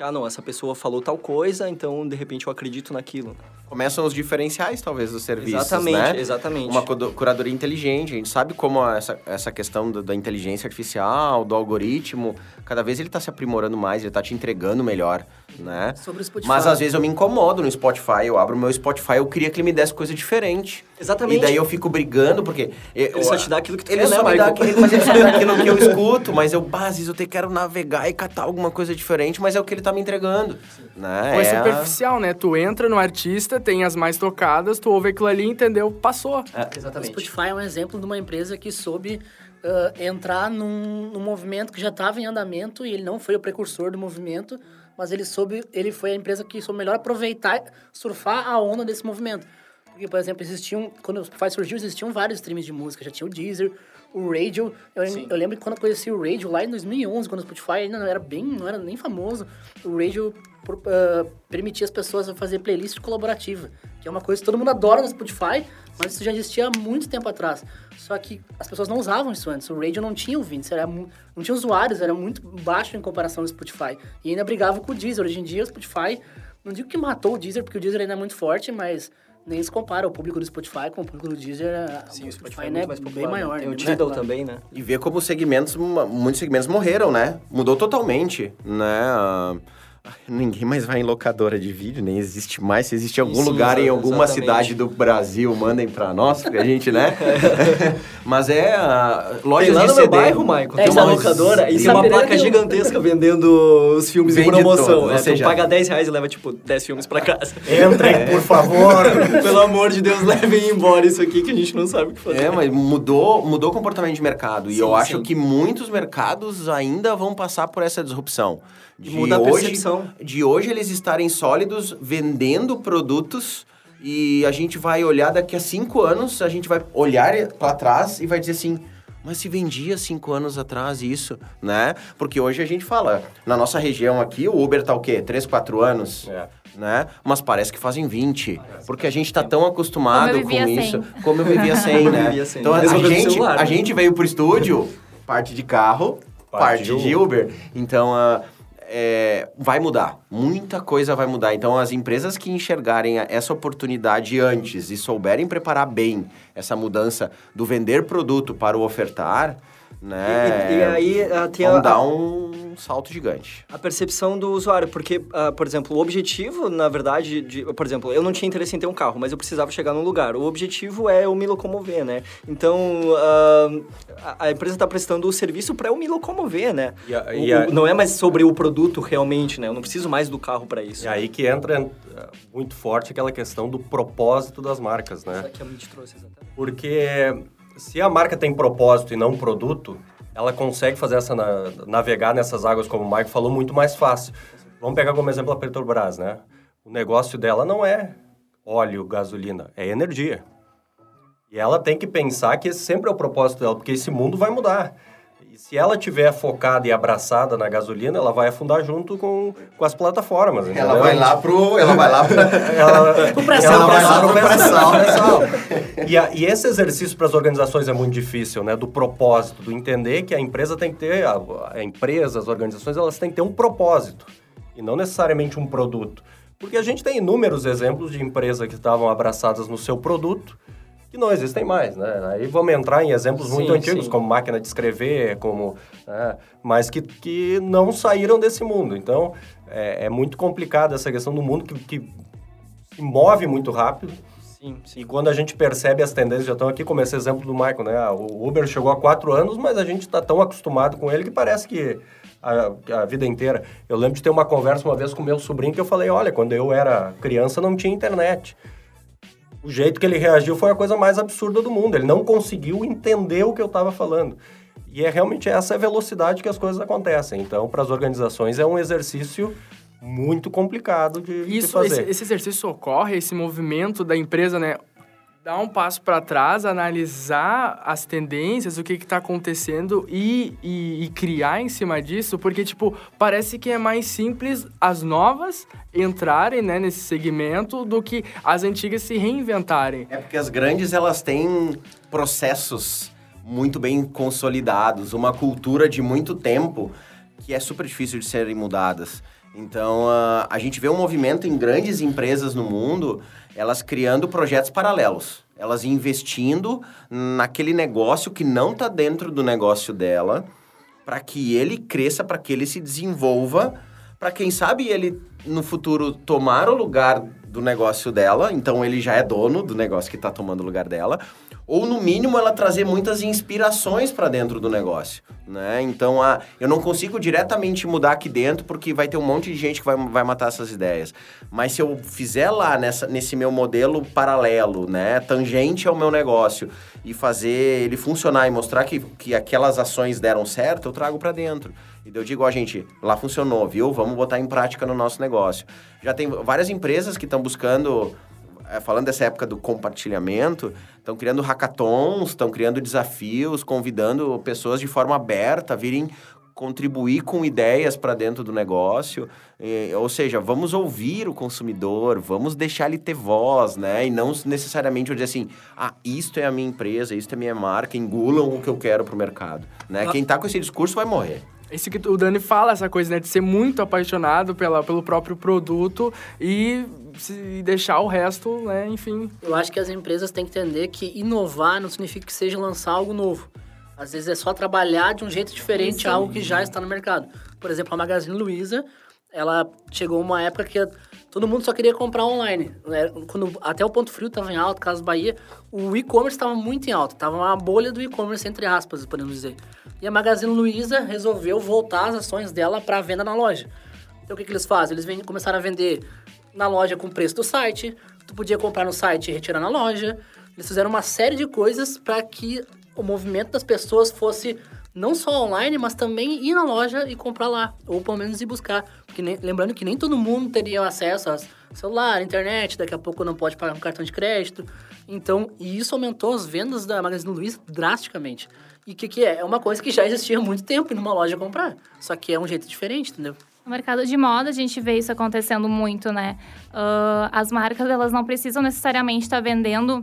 ah, não, essa pessoa falou tal coisa, então de repente eu acredito naquilo. Começam os diferenciais, talvez, dos serviços, exatamente, né? exatamente. Uma curadoria inteligente. A gente sabe como essa, essa questão do- da inteligência artificial, do algoritmo, cada vez ele está se aprimorando mais, ele está te entregando melhor, né? Sobre o Spotify. Mas às vezes eu me incomodo no Spotify, eu abro o meu Spotify, eu queria que ele me desse coisa diferente. Exatamente. E daí eu fico brigando, porque... Ele só te dá aquilo que tu ele quer, né, só me dá aquilo, mas ele só me dá aquilo que eu escuto, mas eu, bah, às vezes eu te quero navegar e catar alguma coisa diferente, mas é o que ele tá me entregando, né? Ou é É superficial, né? Tu entra no artista, tem as mais tocadas, tu ouve aquilo ali, entendeu? Passou. O Exatamente. Spotify é um exemplo de uma empresa que soube ah, entrar num, num movimento que já estava em andamento e ele não foi o precursor do movimento, mas ele soube, ele foi a empresa que soube melhor aproveitar, surfar a onda desse movimento. Porque, por exemplo, existiam, quando o Spotify surgiu, existiam vários streams de música, já tinha o Deezer, o Radio. Eu, eu lembro que quando eu conheci o Radio lá em 2011, quando o Spotify ainda não era bem, não era nem famoso, o Radio por- ah, permitia as pessoas fazer playlist colaborativa, que é uma coisa que todo mundo adora no Spotify, mas isso já existia há muito tempo atrás. Só que as pessoas não usavam isso antes. O Radio não tinha ouvintes, era não tinha usuários, era muito baixo em comparação ao Spotify. E ainda brigava com o Deezer. Hoje em dia o Spotify, não digo que matou o Deezer, porque o Deezer ainda é muito forte, mas nem se compara o público do Spotify com o público do Deezer. Sim, o Spotify, é né, mais bem popular, né? maior. Tem o né, bem Tidal popular. também, né? E ver como os segmentos, muitos segmentos morreram, né? Mudou totalmente, né? Ah, Ninguém mais vai em locadora de vídeo, nem existe mais. Se existe em algum Sim, lugar, em alguma exatamente. cidade do Brasil, mandem pra nós, porque a gente, né? Mas é ah, lojas Tem lá de no CD. meu bairro, Michael, É, tem uma locadora e tem uma placa tem um- gigantesca vendendo os filmes em Vende promoção. todos, É, ou seja- paga 10 reais e leva, tipo, 10 filmes pra casa. Entrem, por favor. Pelo amor de Deus, levem embora isso aqui que a gente não sabe o que fazer. É, mas mudou, mudou o comportamento de mercado. e Sim, eu acho sim. que muitos mercados ainda vão passar por essa disrupção. De muda a hoje, percepção. De hoje eles estarem sólidos, vendendo produtos, e a gente vai olhar daqui a cinco anos, a gente vai olhar para trás e vai dizer assim. Mas se vendia cinco anos atrás isso, né? Porque hoje a gente fala, na nossa região aqui, o Uber tá o quê? Três, quatro anos? É. né? Mas parece que fazem 20. Porque a gente tá tão acostumado com isso. sem. Como eu vivia sem, né? vivia sem. Então a, coisa com gente, celular, a né? gente veio pro estúdio, parte de carro, parte, Parte de de Uber. Então, ah, é, vai mudar. Muita coisa vai mudar. Então, as empresas que enxergarem essa oportunidade antes e souberem preparar bem essa mudança do vender produto para o ofertar, né? E- e aí, ah, tem vão a- dar um salto gigante. A percepção do usuário, porque, ah, por exemplo, o objetivo, na verdade, de, por exemplo, eu não tinha interesse em ter um carro, mas eu precisava chegar num lugar. O objetivo é eu me locomover, né? Então, ah, a, a empresa está prestando o serviço para eu me locomover, né? E a- O- e a- o- não é mais sobre o produto realmente, né? Eu não preciso mais do carro para isso. E aí que entra eh, muito forte aquela questão do propósito das marcas, né? Isso aqui a gente trouxe, exatamente. Porque se a marca tem propósito e não produto, ela consegue fazer essa na- navegar nessas águas, como o Mike falou, muito mais fácil. Vamos pegar como exemplo a Petrobras, né? O negócio dela não é óleo, gasolina, é energia. E ela tem que pensar que esse sempre é o propósito dela, porque esse mundo vai mudar. E se ela tiver focada e abraçada na gasolina, ela vai afundar junto com, com as plataformas. Ela entendeu? vai lá pro. Ela vai lá pra. Ela, Pro pré-sal, ela vai lá pro pré-sal. pré-sal. E, a- e esse exercício para as organizações é muito difícil, né? Do propósito, do entender que a empresa tem que ter, a, a empresa, as organizações, elas têm que ter um propósito e não necessariamente um produto. Porque a gente tem inúmeros exemplos de empresas que estavam abraçadas no seu produto que não existem mais, né? Aí vamos entrar em exemplos muito Sim, antigos, sim. como máquina de escrever, como, né? mas que, que não saíram desse mundo. Então, é, é muito complicado essa questão do mundo que, que se move muito rápido. Sim, sim. E quando a gente percebe as tendências, já estão aqui, como esse exemplo do Michael, né? Ah, O Uber chegou há quatro anos, mas a gente está tão acostumado com ele que parece que a, a vida inteira. Eu lembro de ter uma conversa uma vez com meu sobrinho que eu falei, olha, quando eu era criança não tinha internet. O jeito que ele reagiu foi a coisa mais absurda do mundo. Ele não conseguiu entender o que eu estava falando. E é realmente essa a velocidade que as coisas acontecem. Então, para as organizações é um exercício muito complicado de, de Isso, fazer. esse, esse exercício ocorre, esse movimento da empresa, né? Dar um passo para trás, analisar as tendências, o que está acontecendo e, e, e criar em cima disso, porque, tipo, parece que é mais simples as novas entrarem né, nesse segmento do que as antigas se reinventarem. É porque as grandes elas têm processos muito bem consolidados, uma cultura de muito tempo que é super difícil de serem mudadas. Então, ah, a gente vê um movimento em grandes empresas no mundo, elas criando projetos paralelos. Elas investindo naquele negócio que não está dentro do negócio dela, para que ele cresça, para que ele se desenvolva, para quem sabe ele no futuro tomar o lugar do negócio dela, então ele já é dono do negócio que está tomando o lugar dela, ou no mínimo ela trazer muitas inspirações para dentro do negócio, né? Então a, eu não consigo diretamente mudar aqui dentro porque vai ter um monte de gente que vai, vai matar essas ideias. Mas se eu fizer lá nessa, nesse meu modelo paralelo, né, tangente ao meu negócio e fazer ele funcionar e mostrar que, que aquelas ações deram certo, eu trago para dentro. E eu digo, ó, gente, lá funcionou, viu? Vamos botar em prática no nosso negócio. Já tem várias empresas que estão buscando, falando dessa época do compartilhamento, estão criando hackathons, estão criando desafios, convidando pessoas de forma aberta a virem contribuir com ideias para dentro do negócio. E, ou seja, vamos ouvir o consumidor, vamos deixar ele ter voz, né? E não necessariamente dizer assim, ah, isto é a minha empresa, isto é a minha marca, engulam o que eu quero para o mercado. Né? Quem está com esse discurso vai morrer. Isso que o Dani fala, essa coisa, né? De ser muito apaixonado pela, pelo próprio produto e se deixar o resto, né? Enfim. Eu acho que as empresas têm que entender que inovar não significa que seja lançar algo novo. Às vezes é só trabalhar de um jeito diferente Sim. algo que já está no mercado. Por exemplo, a Magazine Luiza, ela chegou uma época que todo mundo só queria comprar online. né? Quando até o ponto frio estava em alta, Casa Bahia, o e-commerce estava muito em alta. Estava uma bolha do e-commerce, entre aspas, podemos dizer. E a Magazine Luiza resolveu voltar as ações dela para venda na loja. Então o que, que eles fazem? Eles vêm, começaram a vender na loja com preço do site. Tu podia comprar no site e retirar na loja. Eles fizeram uma série de coisas para que o movimento das pessoas fosse não só online, mas também ir na loja e comprar lá, ou pelo menos ir buscar. Porque nem- lembrando que nem todo mundo teria acesso a celular, internet, daqui a pouco não pode pagar com cartão de crédito. Então, e isso aumentou as vendas da Magazine Luiza drasticamente. E o que, que é? É uma coisa que já existia há muito tempo ir numa loja comprar. Só que é um jeito diferente, entendeu? No mercado de moda, a gente vê isso acontecendo muito, né? Ah, as marcas, elas não precisam necessariamente estar vendendo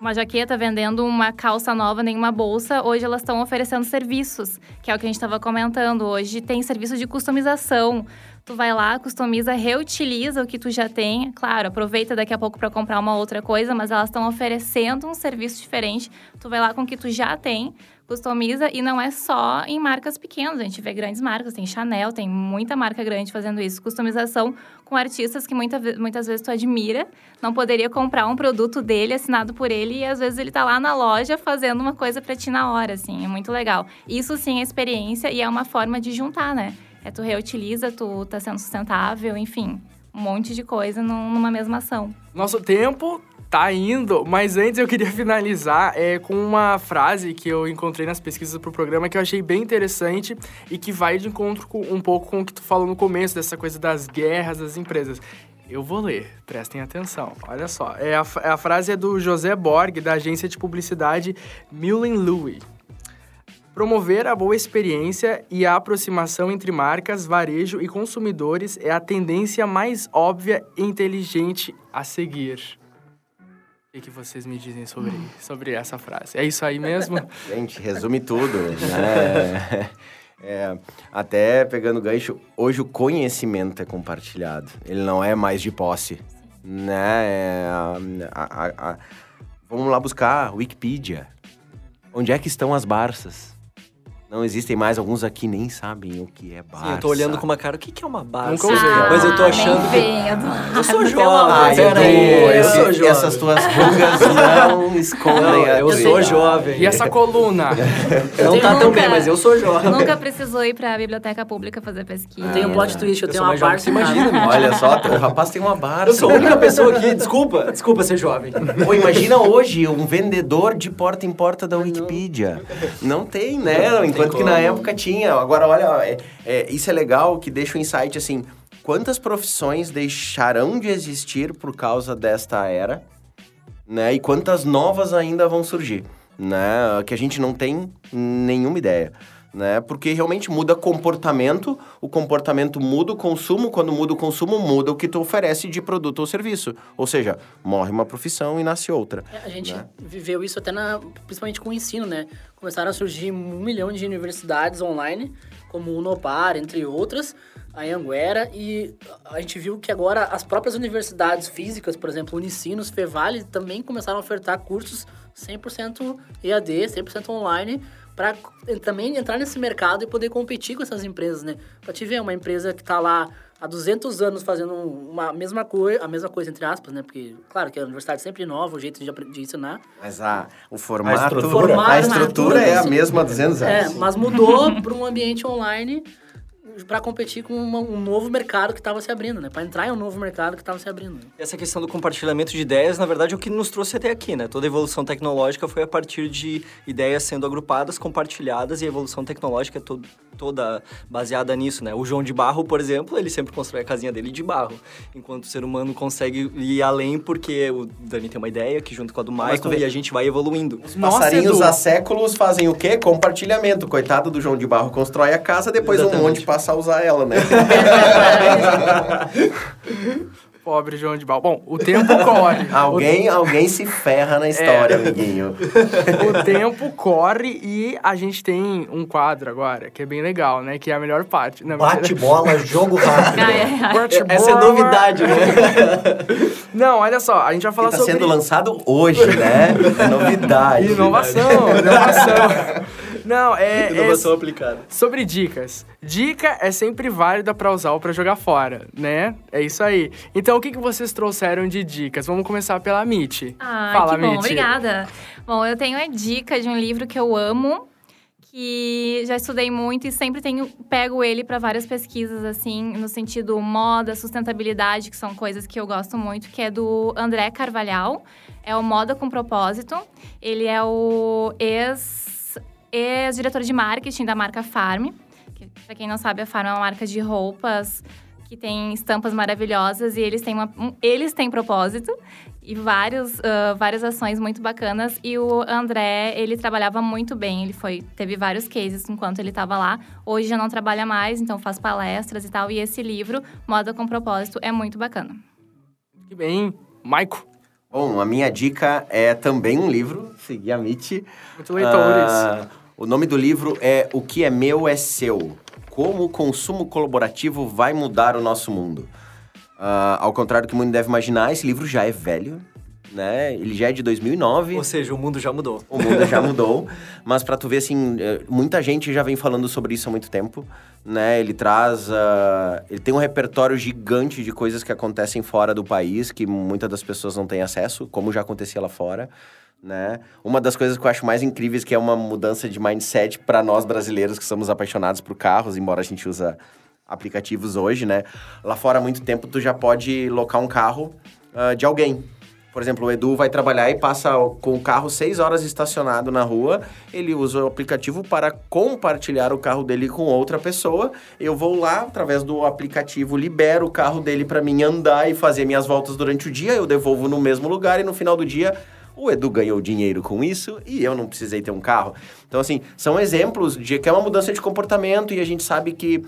uma jaqueta, vendendo uma calça nova, nem uma bolsa. Hoje elas estão oferecendo serviços, que é o que a gente estava comentando. Hoje tem serviço de customização. Tu vai lá, customiza, reutiliza o que tu já tem. Claro, aproveita daqui a pouco para comprar uma outra coisa, mas elas estão oferecendo um serviço diferente. Tu vai lá com o que tu já tem, customiza e não é só em marcas pequenas. A gente vê grandes marcas, tem Chanel, tem muita marca grande fazendo isso. Customização com artistas que muita, muitas vezes tu admira. Não poderia comprar um produto dele assinado por ele e às vezes ele tá lá na loja fazendo uma coisa pra ti na hora, assim. É muito legal. Isso sim é experiência e é uma forma de juntar, né? É tu reutiliza, tu tá sendo sustentável, enfim. Um monte de coisa num- numa mesma ação. Nosso tempo tá indo, mas antes eu queria finalizar é, com uma frase que eu encontrei nas pesquisas pro programa que eu achei bem interessante e que vai de encontro com, um pouco com o que tu falou no começo, dessa coisa das guerras das empresas. Eu vou ler, prestem atenção. Olha só, é a, a frase é do José Borg, da agência de publicidade Mullen Louis. Promover a boa experiência e a aproximação entre marcas, varejo e consumidores é a tendência mais óbvia e inteligente a seguir. O que, vocês me dizem sobre, sobre essa frase? É isso aí mesmo? Gente, resume tudo, né? É, até pegando gancho, hoje o conhecimento é compartilhado. Ele não é mais de posse, né? É, a- a- a- vamos lá buscar Wikipedia. Onde é que estão as Barsas? Não existem mais, alguns aqui nem sabem o que é Barça. Sim, eu tô olhando com uma cara, o que, que é uma Barça? Nunca usei. Mas eu tô Ah, achando que... Eduardo. Eu sou jovem, amor de pera Deus. aí, eu Esse- sou jovem. essas tuas rugas não escondem Não, a eu sou jovem. E essa coluna? Não tá tão Nunca- bem, mas eu sou jovem. Nunca precisou ir pra biblioteca pública fazer pesquisa. Eu tenho um plot twist, eu, Eu tenho uma Barça imagina. Olha só, o rapaz tem uma Barça. Eu sou a única pessoa aqui, desculpa, desculpa ser jovem. Pô, imagina hoje um vendedor de porta em porta da Wikipedia. Não tem, né? Não tem Enquanto que na época tinha. Agora, olha, é- é, isso é legal que deixa o insight assim. Quantas profissões deixarão de existir por causa desta era, né? E quantas novas ainda vão surgir, né? Que a gente não tem nenhuma ideia. né? Porque realmente muda comportamento, o comportamento muda o consumo, quando muda o consumo, muda o que tu oferece de produto ou serviço. Ou seja, morre uma profissão e nasce outra. É, a gente né? viveu isso até na, principalmente com o ensino, né? Começaram a surgir um milhão de universidades online, como Unopar, entre outras, a Anguera, e a gente viu que agora as próprias universidades físicas, por exemplo, Unicinos, Fevale, também começaram a ofertar cursos 100% EAD, 100% online, para também entrar nesse mercado e poder competir com essas empresas, né? Pra te ver, uma empresa que tá lá há 200 anos fazendo uma mesma coisa, a mesma coisa entre aspas, né? Porque, claro, que a universidade sempre inova, o jeito de, de ensinar. Mas a, o formato, estrutura. a estrutura é a mesma há 200 É, anos. mas mudou para um ambiente online para competir com uma- um novo mercado que estava se abrindo, né? Para entrar em um novo mercado que estava se abrindo. né? Essa questão do compartilhamento de ideias, na verdade, é o que nos trouxe até aqui, né? Toda a evolução tecnológica foi a partir de ideias sendo agrupadas, compartilhadas, e a evolução tecnológica é to- toda baseada nisso, né? O João de Barro, por exemplo, ele sempre constrói a casinha dele de barro, enquanto o ser humano consegue ir além porque o Dani tem uma ideia que junto com a do Michael e a gente vai evoluindo. Os Nossa, passarinhos Edu. há séculos fazem o quê? Compartilhamento. Coitado do João de Barro constrói a casa, depois um Exatamente. monte passa a usar ela, né? Pobre João de Bal. Bom, o tempo corre. alguém, alguém se ferra na história, amiguinho. O tempo corre e a gente tem um quadro agora, que é bem legal, né? Que é a melhor parte. Não, Bate bola, jogo rápido. Bate Essa é bola. novidade, né? Não, olha só, a gente vai falar Está sobre... sendo lançado hoje, né? É novidade. Inovação, inovação. Não, é, é Inovação aplicada. sobre dicas. Dica é sempre válida pra usar ou pra jogar fora, né? É isso aí. Então, o que, que vocês trouxeram de dicas? Vamos começar pela Mitty. Ai, Fala, que bom, Mitty. obrigada. Bom, eu tenho a dica de um livro que eu amo, que já estudei muito e sempre tenho pego ele para várias pesquisas assim, no sentido moda, sustentabilidade, que são coisas que eu gosto muito, que é do André Carvalhal. É o Moda com Propósito. Ele é o ex ex-diretor de marketing da marca Farm. Que, pra quem não sabe, a Farm é uma marca de roupas que tem estampas maravilhosas e eles têm, uma, um- eles têm propósito e vários, ah, várias ações muito bacanas. E o André, ele trabalhava muito bem. Ele foi, teve vários cases enquanto ele estava lá. Hoje já não trabalha mais, então faz palestras e tal. E esse livro, Moda com Propósito, é muito bacana. Que bem. Maico. Bom, a minha dica é também um livro, seguir a Mitty. Muito leitores. Ah, o nome do livro é O que é meu é seu. Como o consumo colaborativo vai mudar o nosso mundo. Ah, ao contrário do que mundo deve imaginar, esse livro já é velho, né? Ele já é de 2009. Ou seja, o mundo já mudou. O mundo já mudou, mas pra tu ver assim, eh, muita gente já vem falando sobre isso há muito tempo, né? Ele traz, ah, ele tem um repertório gigante de coisas que acontecem fora do país que muitas das pessoas não têm acesso, como já acontecia lá fora, né? Uma das coisas que eu acho mais incríveis que é uma mudança de mindset para nós brasileiros que somos apaixonados por carros, embora a gente usa aplicativos hoje, né? Lá fora há muito tempo tu já pode locar um carro ah, de alguém. Por exemplo, o Edu vai trabalhar e passa com o carro seis horas estacionado na rua. Ele usa o aplicativo para compartilhar o carro dele com outra pessoa. Eu vou lá, através do aplicativo, libero o carro dele para mim andar e fazer minhas voltas durante o dia. Eu devolvo no mesmo lugar e no final do dia o Edu ganhou dinheiro com isso e eu não precisei ter um carro. Então, assim, são exemplos de que é uma mudança de comportamento e a gente sabe que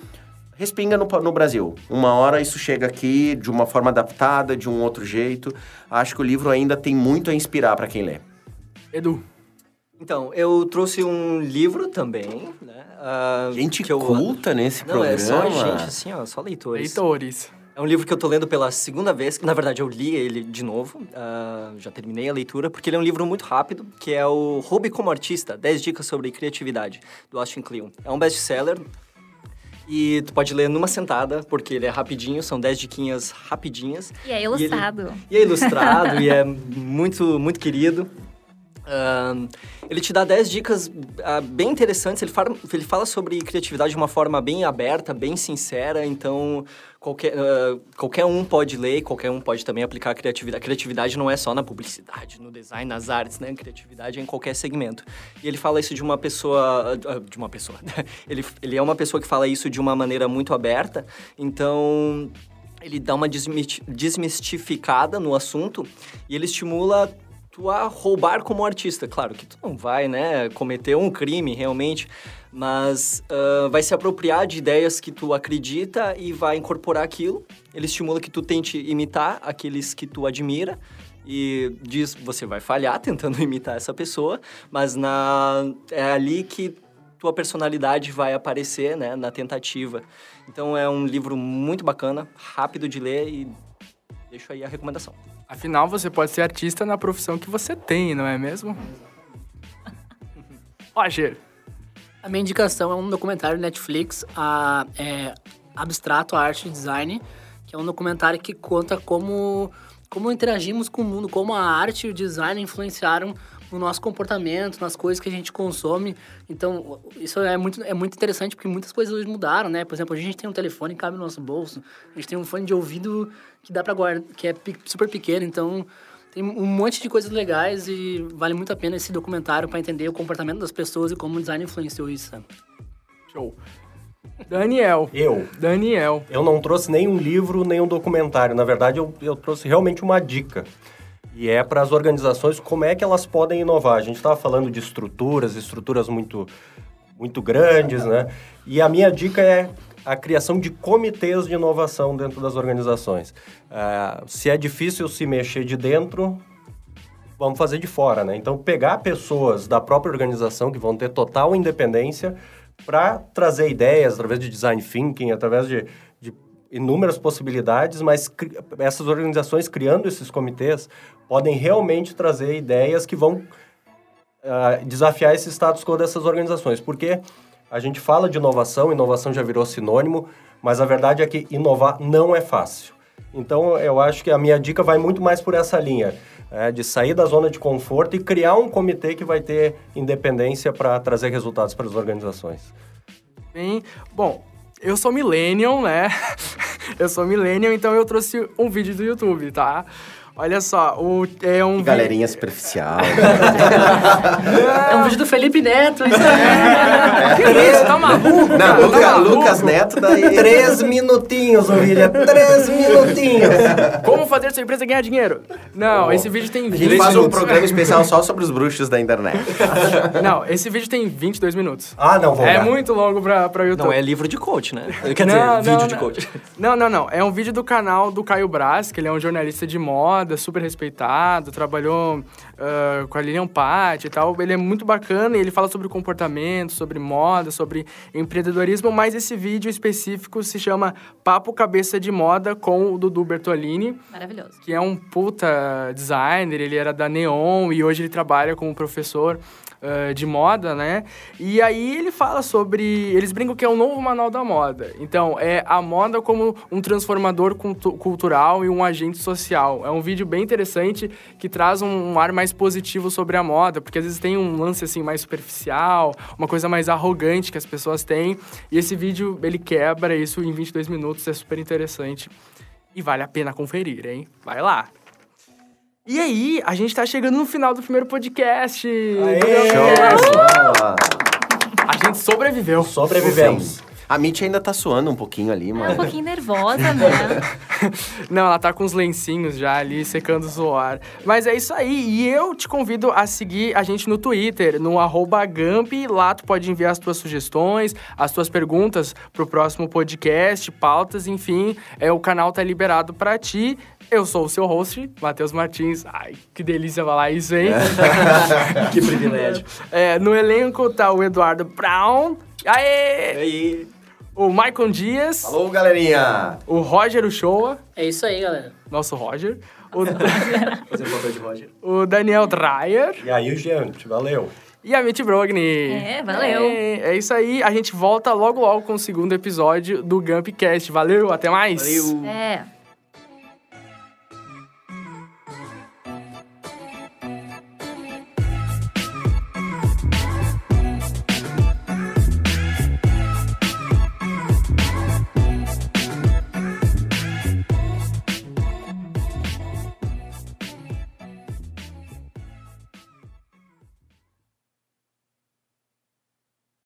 respinga no, no Brasil. Uma hora isso chega aqui de uma forma adaptada, de um outro jeito. Acho que o livro ainda tem muito a inspirar para quem lê. Edu. Então, eu trouxe um livro também, né? ah, Gente que eu- culta nesse Não, é programa. só gente assim, ó, só leitores. Leitores. É um livro que eu tô lendo pela segunda vez. Na verdade, eu li ele de novo. ah, já terminei a leitura, porque ele é um livro muito rápido, que é o Roube como Artista, 10 dicas sobre criatividade, do Austin Kleon. É um best-seller. E tu pode ler numa sentada, porque ele é rapidinho, são 10 diquinhas rapidinhas. E é ele- ilustrado. E é ilustrado e é muito, muito querido. Ele te dá 10 dicas ah, bem interessantes. Ele fala, ele fala sobre criatividade de uma forma bem aberta, bem sincera. Então, qualquer, ah, qualquer um pode ler, qualquer um pode também aplicar a criatividade. A criatividade não é só na publicidade, no design, nas artes, né? Criatividade é em qualquer segmento. E ele fala isso de uma pessoa... ah, De uma pessoa. ele, ele é uma pessoa que fala isso de uma maneira muito aberta. Então, ele dá uma desmistificada no assunto e ele estimula tu a roubar como artista. Claro que tu não vai, né, cometer um crime realmente, mas ah, vai se apropriar de ideias que tu acredita e vai incorporar aquilo. Ele estimula que tu tente imitar aqueles que tu admira e diz você vai falhar tentando imitar essa pessoa, mas na é ali que tua personalidade vai aparecer, né, na tentativa. Então é um livro muito bacana, rápido de ler e deixo aí a recomendação. Afinal, você pode ser artista na profissão que você tem, não é mesmo? Roger, A minha indicação é um documentário Netflix, a, é, Abstrato Arte e Design, que é um documentário que conta como, como interagimos com o mundo, como a arte e o design influenciaram no nosso comportamento, nas coisas que a gente consome. Então, isso é muito, é muito interessante porque muitas coisas hoje mudaram, né? Por exemplo, a gente tem um telefone que cabe no nosso bolso, a gente tem um fone de ouvido que dá para guardar, que é pe- super pequeno, então tem um monte de coisas legais e vale muito a pena esse documentário para entender o comportamento das pessoas e como o design influenciou isso. sabe? show. Daniel. Eu. Daniel. Eu não trouxe nenhum livro, nenhum documentário. Na verdade, eu, eu trouxe realmente uma dica. E é para as organizações como é que elas podem inovar. A gente estava falando de estruturas, estruturas muito, muito grandes, né? E a minha dica é a criação de comitês de inovação dentro das organizações. Ah, se é difícil se mexer de dentro, vamos fazer de fora, né? Então, pegar pessoas da própria organização que vão ter total independência para trazer ideias através de design thinking, através de inúmeras possibilidades, mas essas organizações criando esses comitês podem realmente trazer ideias que vão ah, desafiar esse status quo dessas organizações, porque a gente fala de inovação, inovação já virou sinônimo, mas a verdade é que inovar não é fácil. Então, eu acho que a minha dica vai muito mais por essa linha, é, de sair da zona de conforto e criar um comitê que vai ter independência para trazer resultados para as organizações. Bem, bom, eu sou millennial, né? eu sou millennial, então eu trouxe um vídeo do YouTube, tá? Olha só, o, é um Que vi- galerinha superficial. É um vídeo do Felipe Neto, isso Que isso, tá maluco? Não? Luca- tá maluco? Lucas Neto daí. Três minutinhos, Ovília, três minutinhos. Como fazer sua empresa ganhar dinheiro? Não, esse vídeo tem A 20 gente faz um minutos. programa especial só sobre os bruxos da internet. Não, esse vídeo tem 22 minutos. Ah, não, vou É dar. muito longo pra, pra YouTube. Não é livro de coach, né? Quer dizer, Não, vídeo não, de não. coach. Não, não, não. É um vídeo do canal do Caio Braz, que ele é um jornalista de moda, super respeitado, trabalhou ah, com a Lilian Patti e tal. Ele é muito bacana e ele fala sobre comportamento, sobre moda, sobre empreendedorismo, mas esse vídeo específico se chama Papo Cabeça de Moda com o Dudu Bertolini Maravilhoso. que é um puta designer, ele era da Neon e hoje ele trabalha como professor eh, de moda, né? E aí ele fala sobre. Eles brincam que é o novo manual da moda. Então, é a moda como um transformador cultu- cultural e um agente social. É um vídeo bem interessante que traz um, um ar mais positivo sobre a moda, porque às vezes tem um lance assim mais superficial, uma coisa mais arrogante que as pessoas têm. E esse vídeo ele quebra isso em 22 minutos, é super interessante. E vale a pena conferir, hein? Vai lá. E aí, a gente tá chegando no final do primeiro podcast. Show! Boa. A gente sobreviveu. Sobrevivemos. A Mitch ainda tá suando um pouquinho ali, É um mano. pouquinho nervosa, né? Não, ela tá com os lencinhos já ali, secando o suor. Mas é isso aí. E eu te convido a seguir a gente no Twitter, no arroba Gamp. Lá tu pode enviar as tuas sugestões, as tuas perguntas pro próximo podcast, pautas, enfim. É, o canal tá liberado pra ti. Eu sou o seu host, Matheus Martins. Ai, que delícia falar isso, hein? que privilégio. É, no elenco tá o Eduardo Brown. Aê! aí? O Maicon Dias. Alô, galerinha! O Roger Uchoa. É isso aí, galera. Nosso Roger. O, um de Roger. o Daniel Dreyer. E aí, gente, valeu. E a Mitch Brogni. É, valeu. É, é isso aí. A gente volta logo logo com o segundo episódio do Gumpcast. Valeu, até mais. Valeu. É.